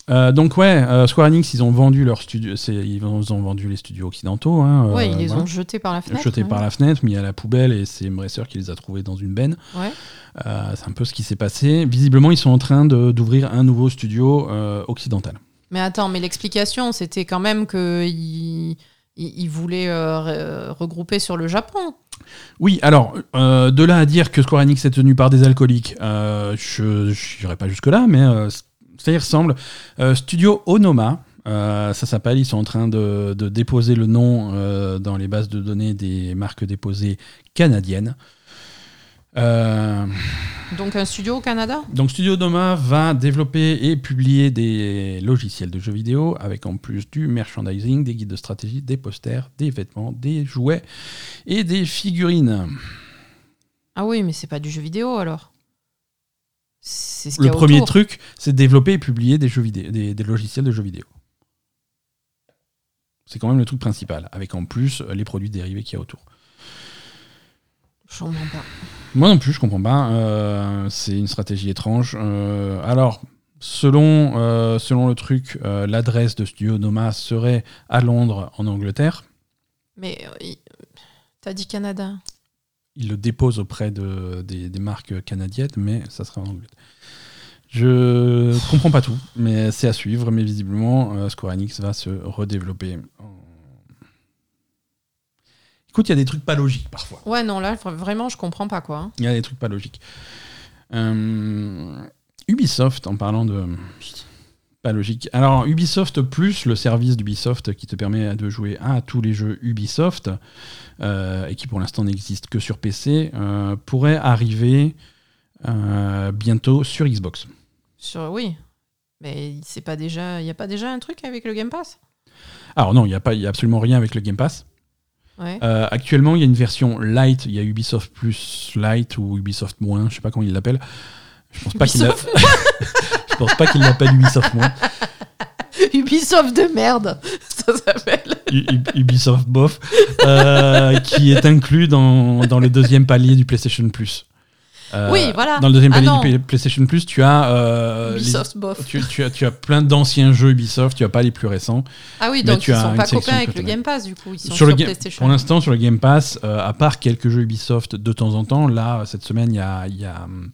A: Euh, donc ouais, euh, Square Enix, ils ont vendu leur studio, c'est- ils ont, vendu les studios occidentaux. Hein, euh,
B: Ouais, ils les
A: voilà.
B: ont jetés par la fenêtre.
A: jetés
B: ouais.
A: par la fenêtre, mis à la poubelle, et c'est Embracer qui les a trouvés dans une benne.
B: Ouais.
A: C'est un peu ce qui s'est passé. Visiblement, ils sont en train d'ouvrir un nouveau studio occidental.
B: Mais attends, mais l'explication, c'était quand même ils voulaient euh, re- regrouper sur le Japon.
A: Oui, alors, euh, de là à dire que Square Enix est tenu par des alcooliques, euh, je n'irai pas jusque-là, mais euh, ça y ressemble. Euh, Studio Onoma, euh, ça s'appelle, ils sont en train de, déposer le nom euh, dans les bases de données des marques déposées canadiennes. Euh,
B: Donc un studio au Canada
A: donc Studio Onoma va développer et publier des logiciels de jeux vidéo avec en plus du merchandising, des guides de stratégie, des posters, des vêtements, des jouets et des figurines.
B: Ah oui, mais c'est pas du jeu vidéo alors. Ce y
A: Le
B: a
A: premier
B: autour.
A: truc, c'est développer et publier des, jeux vidéo, des, des logiciels de jeux vidéo. C'est quand même le truc principal, avec en plus les produits dérivés qu'il y a autour.
B: Je comprends pas.
A: Moi non plus, je comprends pas. euh, c'est une stratégie étrange. Euh, alors, selon, euh, selon le truc, l'adresse de Studio Noma serait à Londres, en Angleterre.
B: Mais t'as dit Canada.
A: Il le dépose auprès de, des, des marques canadiennes, mais ça sera en Angleterre. Je comprends pas tout, mais c'est à suivre. Mais visiblement, Square Enix va se redévelopper. en- Écoute, il y a des trucs pas logiques parfois.
B: Ouais, non, là, vra- vraiment, je comprends pas quoi. hein.
A: Il y a des trucs pas logiques. Euh, Ubisoft, en parlant de pas logique. Alors, Ubisoft Plus, le service d'Ubisoft qui te permet de jouer à tous les jeux Ubisoft, euh, et qui pour l'instant n'existe que sur PC, euh, pourrait arriver bientôt sur Xbox.
B: Sur, oui. Mais c'est pas déjà, il y a pas déjà un truc avec le Game Pass?
A: Alors non, il n'y a, pas- il y a absolument rien avec le Game Pass.
B: Ouais.
A: Euh, actuellement, il y a une version light, il y a Ubisoft Plus Light ou Ubisoft Moins, je sais pas comment ils l'appellent. Je pense pas qu'il l'a-
B: Ubisoft,
A: je pense pas qu'il l'appelle Ubisoft Moins.
B: Ubisoft de merde, ça s'appelle.
A: Ubisoft Bof, euh, qui est inclus dans, dans le deuxième palier du PlayStation Plus. Euh,
B: Oui, voilà.
A: Dans le deuxième
B: Ah
A: palier
B: non.
A: du PlayStation Plus, tu as, euh, les-
B: Ubisoft bof.
A: tu, tu as, tu as plein d'anciens jeux Ubisoft, tu as pas les plus récents.
B: Ah oui,
A: Mais
B: donc
A: tu
B: ils
A: as
B: sont pas copains avec le. Game Pass du coup, ils sont
A: Sur
B: sur,
A: le
B: PlayStation.
A: pour l'instant, sur le Game Pass, euh, à part quelques jeux Ubisoft de temps en temps, là, cette semaine, il y a, il y a hum,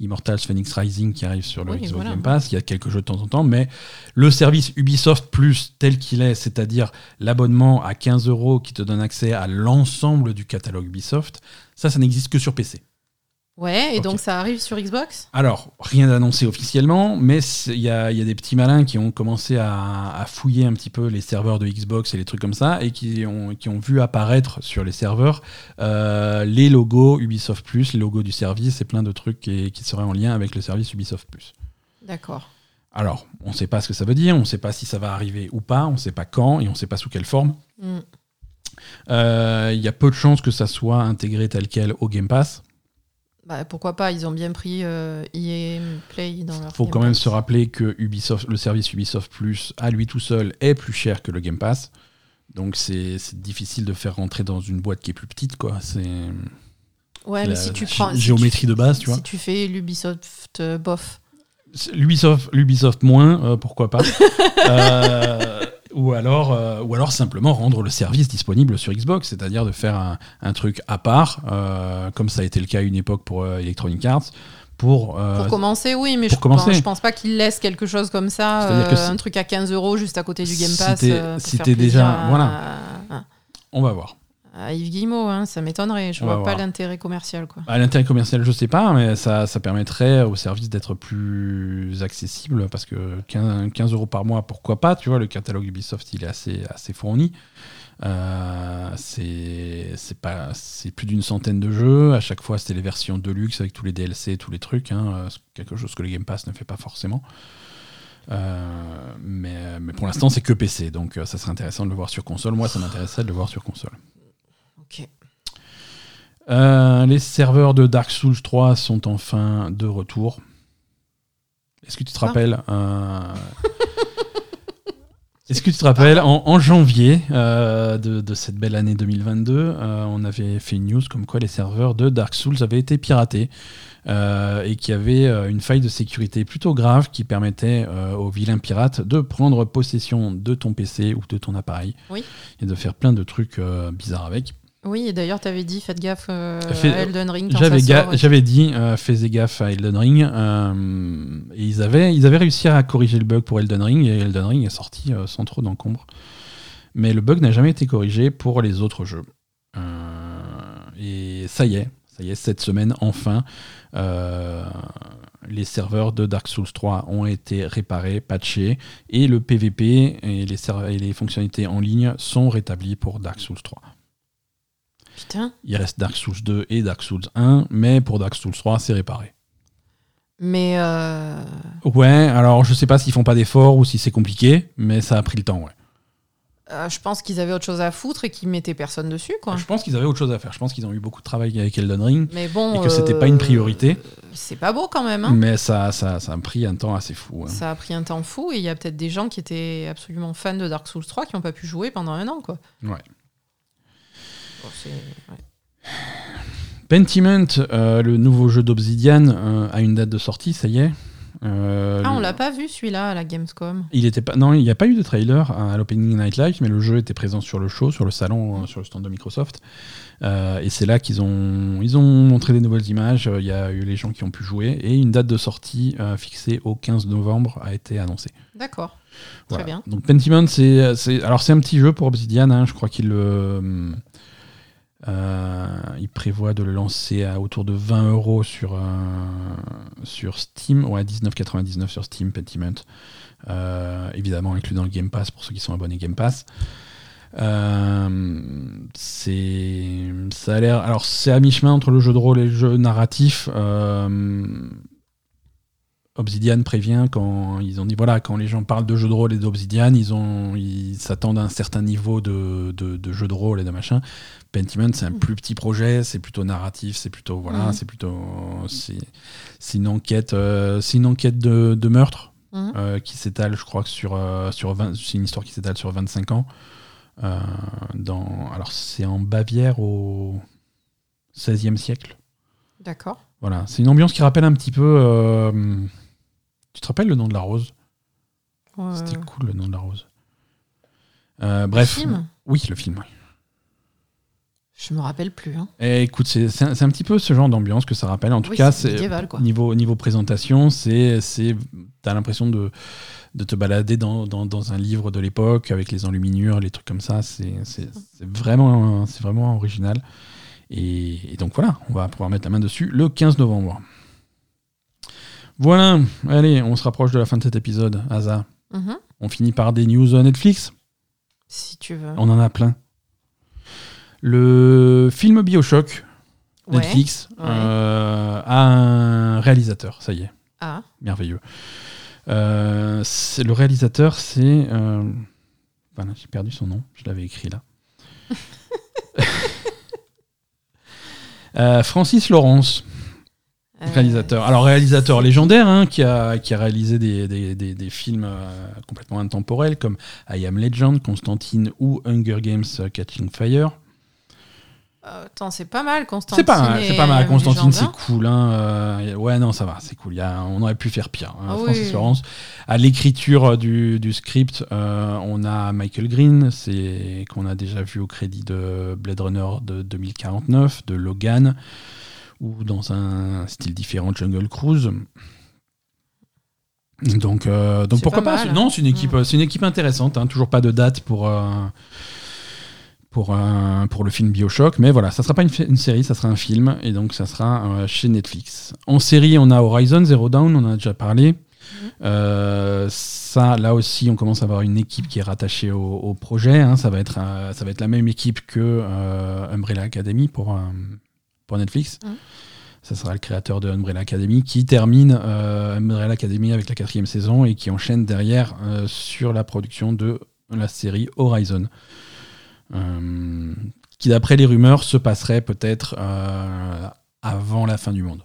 A: Immortals Phoenix Rising qui arrive sur le
B: Oui,
A: Xbox
B: voilà.
A: Game Pass. Il y a quelques jeux de temps en temps, mais le service Ubisoft Plus tel qu'il est, c'est-à-dire l'abonnement à 15 euros qui te donne accès à l'ensemble du catalogue Ubisoft, ça, ça n'existe que sur PC.
B: Ouais, et donc ça arrive sur Xbox?
A: Alors, rien d'annoncé officiellement, mais il y a, il y a des petits malins qui ont commencé à, à fouiller un petit peu les serveurs de Xbox et les trucs comme ça, et qui ont, qui ont vu apparaître sur les serveurs euh, les logos Ubisoft Plus, les logos du service et plein de trucs qui, qui seraient en lien avec le service Ubisoft Plus.
B: D'accord.
A: Alors, on ne sait pas ce que ça veut dire, on ne sait pas si ça va arriver ou pas, on ne sait pas quand, et on ne sait pas sous quelle forme.
B: Hmm.
A: Euh, Il y a peu de chances que ça soit intégré tel quel au Game Pass.
B: Bah, pourquoi pas, ils ont bien pris euh, EA Play dans leur
A: faut
B: Game
A: quand même se rappeler que Ubisoft, le service Ubisoft Plus, à lui tout seul, est plus cher que le Game Pass. Donc c'est difficile de faire rentrer dans une boîte qui est plus petite, quoi. C'est
B: Ouais,
A: la
B: mais si tu prends. si
A: géométrie de base, tu
B: tu,
A: vois.
B: Si tu fais l'Ubisoft euh, bof.
A: L'Ubisoft, l'Ubisoft moins, euh, pourquoi pas. Euh, ou alors, euh, ou alors simplement rendre le service disponible sur Xbox, c'est-à-dire de faire un, un truc à part, euh, comme ça a été le cas à une époque pour euh, Electronic Arts, pour,
B: Pour commencer, oui, mais je,
A: commencer.
B: Pense, je pense pas qu'ils laissent quelque chose comme ça,
A: si-
B: un truc à 15 euros juste à côté du Game Pass.
A: si t'es déjà-
B: à-
A: voilà. on va voir.
B: À Yves Guillemot, hein, ça m'étonnerait. Je
A: va
B: vois pas l'intérêt commercial. Quoi.
A: À l'intérêt commercial, je sais pas, mais ça, ça permettrait au service d'être plus accessible parce que 15, 15 euros par mois, pourquoi pas Tu vois, le catalogue Ubisoft, il est assez, assez fourni. Euh, c'est c'est pas c'est plus d'une centaine de jeux. À chaque fois, c'était les versions de luxe avec tous les DLC, tous les trucs. hein, euh, c'est quelque chose que le Game Pass ne fait pas forcément. mais, mais, pour l'instant, c'est que PC, donc ça serait intéressant de le voir sur console. Moi, ça m'intéresserait de le voir sur console.
B: Ok.
A: les serveurs de Dark Souls 3 sont enfin de retour. Est-ce que tu te rappelles Est-ce que tu te rappelles, en, janvier euh, de, cette belle année 2022, euh, on avait fait une news comme quoi les serveurs de Dark Souls avaient été piratés euh, et qu'il y avait une faille de sécurité plutôt grave qui permettait aux vilains pirates de prendre possession de ton PC ou de ton appareil et de faire plein de trucs bizarres avec.
B: Oui, et d'ailleurs, tu avais dit faites gaffe euh, à Elden Ring.
A: J'avais dit euh, faites gaffe à Elden Ring. Euh, et ils avaient, ils avaient réussi à corriger le bug pour Elden Ring et Elden Ring est sorti sans trop d'encombre. Mais le bug n'a jamais été corrigé pour les autres jeux. et ça y est, ça y est, cette semaine, enfin, les serveurs de Dark Souls 3 ont été réparés, patchés, et le PVP et les, et les fonctionnalités en ligne sont rétablis pour Dark Souls 3. Il reste Dark Souls 2 et Dark Souls 1, mais pour Dark Souls 3, c'est réparé.
B: Mais. Euh...
A: Ouais, alors je sais pas s'ils font pas d'efforts ou si c'est compliqué, mais ça a pris le temps, ouais.
B: Euh, je pense qu'ils avaient autre chose à foutre et qu'ils mettaient personne dessus, quoi.
A: Je pense qu'ils avaient autre chose à faire. Je pense qu'ils ont eu beaucoup de travail avec Elden Ring. Mais bon, et que c'était pas une priorité. Euh,
B: c'est pas beau quand même. Hein.
A: Mais ça, ça, ça, a pris un temps assez fou. Hein.
B: Ça a pris un temps fou et il y a peut-être des gens qui étaient absolument fans de Dark Souls 3 qui n'ont pas pu jouer pendant un an, quoi.
A: Ouais. Pentiment, euh, le nouveau jeu d'Obsidian, euh, a une date de sortie, ça y est.
B: Euh, ah, on l'a pas vu celui-là à la Gamescom.
A: Il était pas, non, il n'y a pas eu de trailer à l'Opening Night Live, mais le jeu était présent sur le show, sur le salon, sur le stand de Microsoft. et c'est là qu'ils ont, ils ont montré des nouvelles images. Il y a eu les gens qui ont pu jouer et une date de sortie fixée au 15 novembre a été annoncée.
B: D'accord. Très bien.
A: Donc Pentiment, c'est, alors c'est un petit jeu pour Obsidian. Hein, je crois qu'il euh, il prévoit de le lancer à autour de 20 euros sur, euh, sur Steam, ou à 19,99 sur Steam, Pentiment. Euh, évidemment inclus dans le Game Pass pour ceux qui sont abonnés Game Pass. c'est ça a l'air alors c'est à mi chemin entre le jeu de rôle et le jeu narratif Obsidian prévient quand ils ont dit voilà quand les gens parlent de jeux de rôle et d'Obsidian ils ont ils s'attendent à un certain niveau de, de, jeu de rôle et de machin Pentiment c'est un mm. plus petit projet c'est plutôt narratif c'est plutôt voilà mm. c'est plutôt c'est une enquête euh, c'est une enquête de, de meurtre mm. euh, qui s'étale je crois que sur euh, sur c'est une histoire qui s'étale sur 25 ans dans alors c'est en Bavière au 16e siècle
B: d'accord
A: voilà c'est une ambiance qui rappelle un petit peu tu te rappelles le nom de la rose? C'était cool le nom de la rose. Bref.
B: Le film?
A: oui, le film, oui.
B: Je me rappelle plus. Hein.
A: Et eh, écoute, c'est un, un, petit peu ce genre d'ambiance que ça rappelle. En tout cas, c'est niveau, niveau présentation, c'est t'as l'impression de, de te balader dans, dans, dans un livre de l'époque avec les enluminures, les trucs comme ça. C'est vraiment, c'est vraiment original. Et, et, donc voilà, on va pouvoir mettre la main dessus le 15 novembre. Voilà, allez, on se rapproche de la fin de cet épisode, Asa. Mhm. On finit par des news Netflix
B: Si tu veux.
A: On en a plein. Le film Bioshock, Netflix, euh, a un réalisateur, ça y est.
B: Ah.
A: Merveilleux. Euh, le réalisateur, c'est. Euh, j'ai perdu son nom, je l'avais écrit là. Francis Lawrence. Réalisateur. Alors réalisateur légendaire hein, qui, a, qui a réalisé des, des, des, films euh, complètement intemporels comme I Am Legend, Constantine ou Hunger Games Catching Fire.
B: Euh, attends, c'est pas mal Constantine.
A: C'est pas, c'est pas mal. Constantine, c'est cool. Hein, ouais, non, ça va, c'est cool. Y a, on aurait pu faire pire. Hein, ah Francis Lawrence. À l'écriture du, du, script, on a Michael Green, c'est qu'on a déjà vu au crédit de Blade Runner de 2049, de Logan ou dans un style différent Jungle Cruise. Donc, euh, donc pourquoi pas, Non, c'est une équipe, c'est une équipe intéressante. Hein. toujours pas de date pour euh, pour pour le film Bioshock, mais voilà, ça sera pas une, série, ça sera un film, et donc ça sera euh, chez Netflix. En série, on a Horizon Zero Dawn, on en a déjà parlé. Mhm. ça, là aussi, on commence à avoir une équipe qui est rattachée au, projet. Hein. ça va être ça va être la même équipe que Umbrella Academy pour pour Netflix. Ça sera le créateur de Umbrella Academy qui termine Umbrella Academy avec la quatrième saison et qui enchaîne derrière sur la production de la série Horizon. Qui d'après les rumeurs se passerait peut-être avant la fin du monde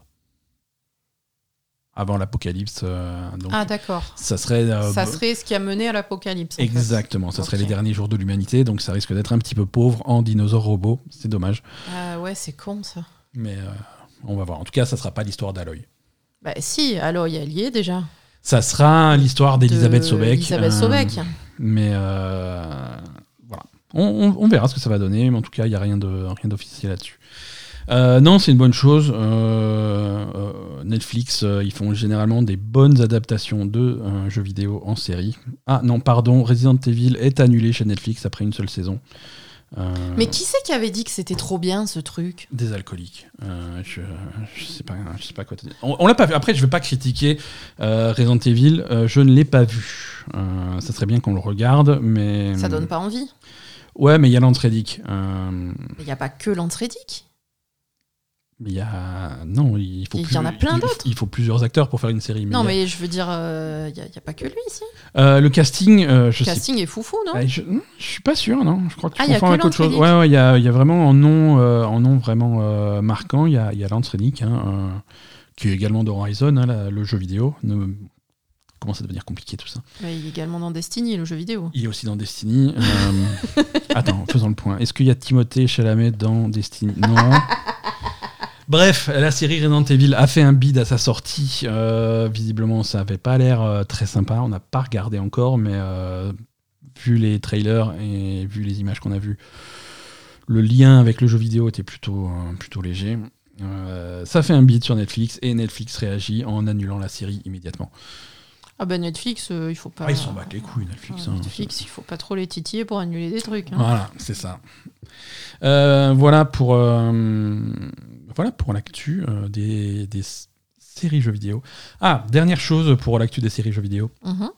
A: avant l'apocalypse. Euh,
B: ah d'accord.
A: Ça serait.
B: Euh, ça serait ce qui a mené à l'apocalypse.
A: Exactement. Ça serait les derniers jours de l'humanité, donc ça risque d'être un petit peu pauvre en dinosaures robots. C'est dommage.
B: Ah ouais, c'est con ça.
A: Mais euh, on va voir. En tout cas, ça sera pas l'histoire d'Aloy.
B: Bah si, Aloy elle y est déjà.
A: Ça sera l'histoire d'Elisabeth Sobek.
B: Elisabeth Sobek.
A: mais On, on, verra ce que ça va donner, mais en tout cas, il n'y a rien d'officiel là-dessus. Euh, non, c'est une bonne chose. Euh, euh, Netflix, ils font généralement des bonnes adaptations de jeux vidéo en série. Ah non, pardon, Resident Evil est annulé chez Netflix après une seule saison.
B: Mais qui c'est qui avait dit que c'était trop bien ce truc?
A: Des alcooliques. je, je, sais pas, je sais pas quoi te dire. On, l'a pas vu. Après, je vais pas critiquer Resident Evil. je ne l'ai pas vu. ça serait bien qu'on le regarde, mais
B: ça donne pas envie.
A: Ouais, mais il y a l'Antredic.
B: Il n'y a pas que l'Antredic
A: il y a non, il faut.
B: Il y en a plein d'autres.
A: Il faut plusieurs acteurs pour faire une série.
B: non, mais je veux dire, euh, il n'y a, pas que lui ici.
A: Euh, le casting, euh,
B: je le casting est foufou, non
A: je, ne suis pas sûr, non. Je crois que tu ah, confonds avec autre chose. Ouais, ouais, il y a, y a, vraiment un nom, en nom vraiment marquant. Il y a, y a hein, qui est également dans Horizon, hein, le jeu vidéo. Ne, commence à devenir compliqué tout ça.
B: il est également dans Destiny, le jeu vidéo.
A: Il est aussi dans Destiny. attends, faisons le point. Est-ce qu'il y a Timothée Chalamet dans Destiny? Non. Bref, la série Resident Evil a fait un bid à sa sortie. Euh, visiblement, ça n'avait pas l'air euh, très sympa. On n'a pas regardé encore, mais euh, vu les trailers et vu les images qu'on a vues, le lien avec le jeu vidéo était plutôt, plutôt léger. ça fait un bid sur Netflix et Netflix réagit en annulant la série immédiatement.
B: Ah bah Netflix, il faut pas.
A: Ah, ils s'en battent les couilles, Netflix. Hein.
B: Netflix, il faut pas trop les titiller pour annuler des trucs. Hein.
A: Voilà, c'est ça. voilà pour voilà pour l'actu euh, des, séries jeux vidéo. Ah, dernière chose pour l'actu des séries jeux vidéo. Mhm.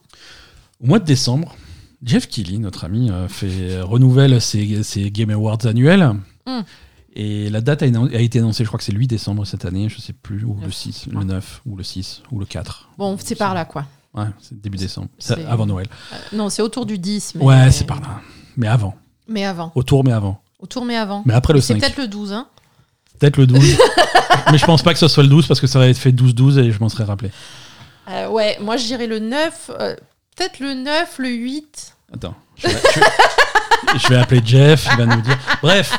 A: Au mois de décembre, Jeff Keighley, notre ami, euh, fait renouvelle ses, Game Awards annuels. Mm. Et la date a, été annoncée, je crois que c'est le 8 décembre cette année, je sais plus, ou le 6, le 9, ou le 6, ou le 4.
B: Bon, c'est par là, quoi.
A: Ouais, c'est début décembre, avant Noël.
B: Euh, non, c'est autour du 10.
A: Mais... Ouais, c'est par là. Mais avant.
B: Mais avant.
A: Autour, mais avant.
B: Autour, mais avant.
A: Mais après le 5.
B: C'est peut-être le 12, hein
A: Peut-être le 12. mais je pense pas que ce soit le 12 parce que ça aurait fait 12-12 et je m'en serais rappelé.
B: Euh, ouais, moi je dirais le 9. Euh, peut-être le 9, le 8.
A: Attends. Je vais, appeler Jeff, il va nous dire. Bref.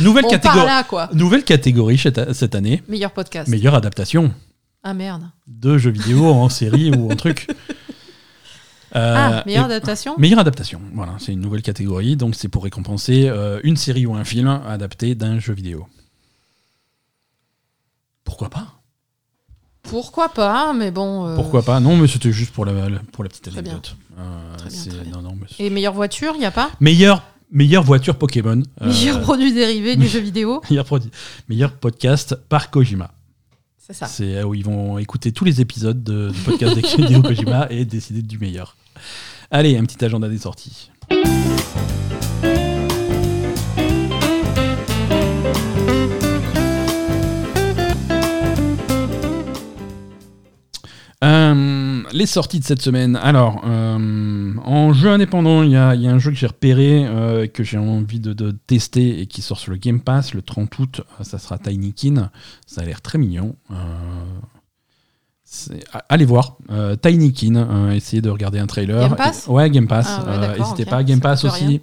A: Nouvelle, catégorie, nouvelle catégorie cette année.
B: Meilleur podcast.
A: Meilleure adaptation.
B: Ah merde.
A: De jeux vidéo en série ou en truc.
B: Euh, ah, meilleure adaptation
A: Meilleure adaptation, voilà, c'est une nouvelle catégorie, donc c'est pour récompenser une série ou un film adapté d'un jeu vidéo. Pourquoi pas?
B: Pourquoi pas, mais bon.
A: Euh, Pourquoi pas? Non, mais c'était juste pour la, pour la petite anecdote. Euh,
B: Et meilleure voiture, il n'y a pas?
A: Meilleure meilleure voiture Pokémon.
B: Euh, meilleur produit dérivé du jeu vidéo.
A: meilleur, produit, meilleur podcast par Kojima.
B: C'est ça.
A: C'est où ils vont écouter tous les épisodes de, du podcast des vidéo Kojima et décider du meilleur. Allez, un petit agenda des sorties. Euh, les sorties de cette semaine. Alors, euh, en jeu indépendant, il y, a, un jeu que j'ai repéré, euh, que j'ai envie de, tester et qui sort sur le Game Pass le 30 août. Ça sera Tiny Kin. Ça a l'air très mignon. Allez voir Tiny Kin, essayez de regarder un trailer.
B: Game Pass
A: Ouais, Game Pass. Ah n'hésitez pas. Game Pass aussi.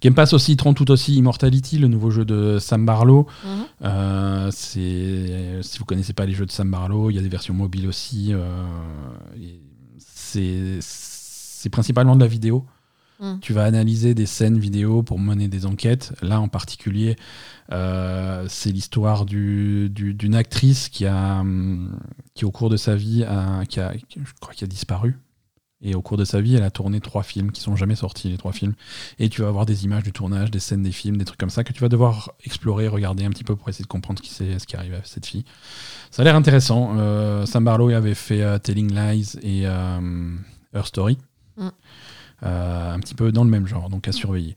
A: Game Pass aussi, 30 août aussi, Immortality, le nouveau jeu de Sam Barlow. Mhm. Euh, c'est, si vous connaissez pas les jeux de Sam Barlow, il y a des versions mobiles aussi. Euh, c'est, principalement de la vidéo. Mhm. Tu vas analyser des scènes vidéo pour mener des enquêtes. Là, en particulier, euh, c'est l'histoire d'une actrice qui a, qui au cours de sa vie, qui a, je crois, qui a disparu et au cours de sa vie, elle a tourné trois films qui sont jamais sortis, les trois films. Et tu vas avoir des images du tournage, des scènes des films, des trucs comme ça que tu vas devoir explorer, regarder un petit peu pour essayer de comprendre ce qui, ce qui arrive à cette fille. Ça a l'air intéressant. Euh, Sam Barlow avait fait euh, Telling Lies et Her Story. Mm. un petit peu dans le même genre, donc à surveiller.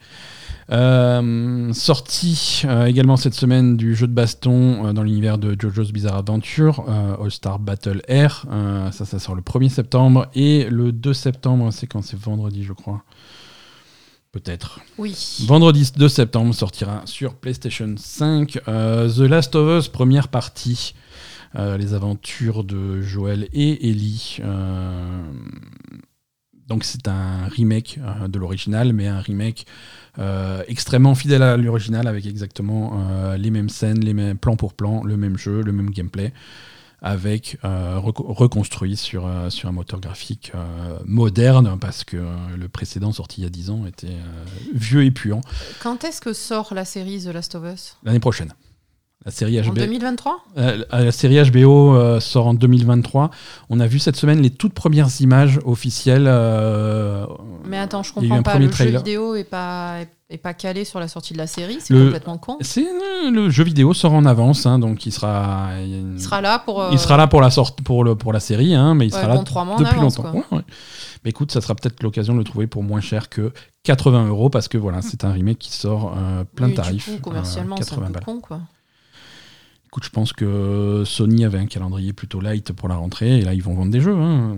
A: Euh, sorti euh, également cette semaine du jeu de baston euh, dans l'univers de JoJo's Bizarre Adventure, All Star Battle Air. ça, ça sort le 1er septembre. Et le 2 septembre, c'est quand c'est vendredi, je crois. Peut-être.
B: Oui.
A: Vendredi 2 septembre sortira sur PlayStation 5 The Last of Us, première partie. les aventures de Joël et Ellie. Donc c'est un remake de l'original, mais un remake euh, extrêmement fidèle à l'original avec exactement euh, les mêmes scènes, les mêmes plans pour plan, le même jeu, le même gameplay avec euh, reconstruit sur, sur un moteur graphique moderne parce que le précédent sorti il y a 10 ans était vieux et puant.
B: Quand est-ce que sort la série The Last of Us?
A: L'année prochaine. La série HBO. En
B: 2023
A: La série HBO sort en 2023. On a vu cette semaine les toutes premières images officielles.
B: Mais attends, je comprends pas. Le jeu vidéo est pas, est pas calé sur la sortie de la série. C'est complètement con.
A: C'est le jeu vidéo sort en avance, hein, donc il sera.
B: Il sera là pour.
A: Il sera là pour la sorte pour le pour la série, hein, mais il sera là depuis longtemps. Mais écoute, ça sera peut-être l'occasion de le trouver pour moins cher que 80 euros parce que voilà, c'est un remake qui sort euh, plein de tarifs.
B: Coup, commercialement, euh, 80 balles. Con, quoi.
A: Écoute, je pense que Sony avait un calendrier plutôt light pour la rentrée et là ils vont vendre des jeux. Hein.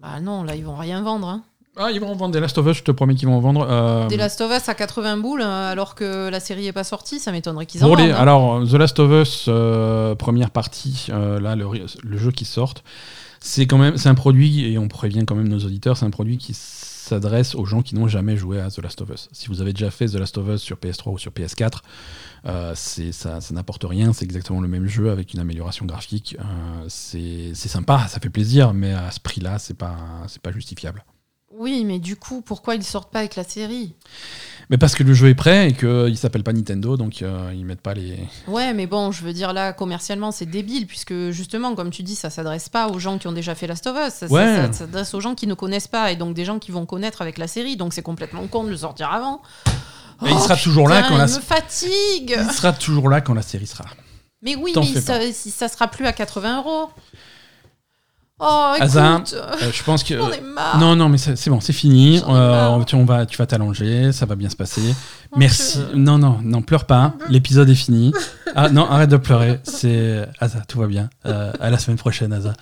B: Bah non, là ils vont rien vendre. Hein.
A: Ah, ils vont en vendre des Last of Us, je te promets qu'ils vont en vendre.
B: Euh... Des Last of Us à 80 boules, euh, alors que la série n'est pas sortie, ça m'étonnerait qu'ils en vendent. Hein.
A: Alors, The Last of Us, euh, première partie, euh, là, le, jeu qui sort, c'est quand même, c'est un produit, et on prévient quand même nos auditeurs, c'est un produit qui s'adresse aux gens qui n'ont jamais joué à The Last of Us. Si vous avez déjà fait The Last of Us sur PS3 ou sur PS4, c'est, ça, ça n'apporte rien, c'est exactement le même jeu avec une amélioration graphique. c'est, c'est sympa, ça fait plaisir, mais à ce prix-là, c'est pas, c'est pas justifiable.
B: Oui, mais du coup, pourquoi ils sortent pas avec la série?
A: Mais parce que le jeu est prêt et qu'il s'appelle pas Nintendo, donc euh, ils mettent pas les.
B: Ouais, mais bon, je veux dire là, commercialement, c'est débile, puisque justement, comme tu dis, ça s'adresse pas aux gens qui ont déjà fait Last of Us, ça, ça, s'adresse aux gens qui ne connaissent pas, et donc des gens qui vont connaître avec la série, donc c'est complètement con de le sortir avant.
A: Il sera oh, toujours là quand la.
B: me fatigue
A: Il sera toujours là quand la série sera.
B: Mais oui, mais ça, ça sera plus à 80 euros. Oh, écoute,
A: euh, je pense que non, non, mais c'est bon, c'est fini. Euh, tu, on va, tu vas t'allonger, ça va bien se passer. Merci. Non, non, non, pleure pas. L'épisode est fini. Ah non, arrête de pleurer. C'est Asa, tout va bien. Euh, à la semaine prochaine, Asa.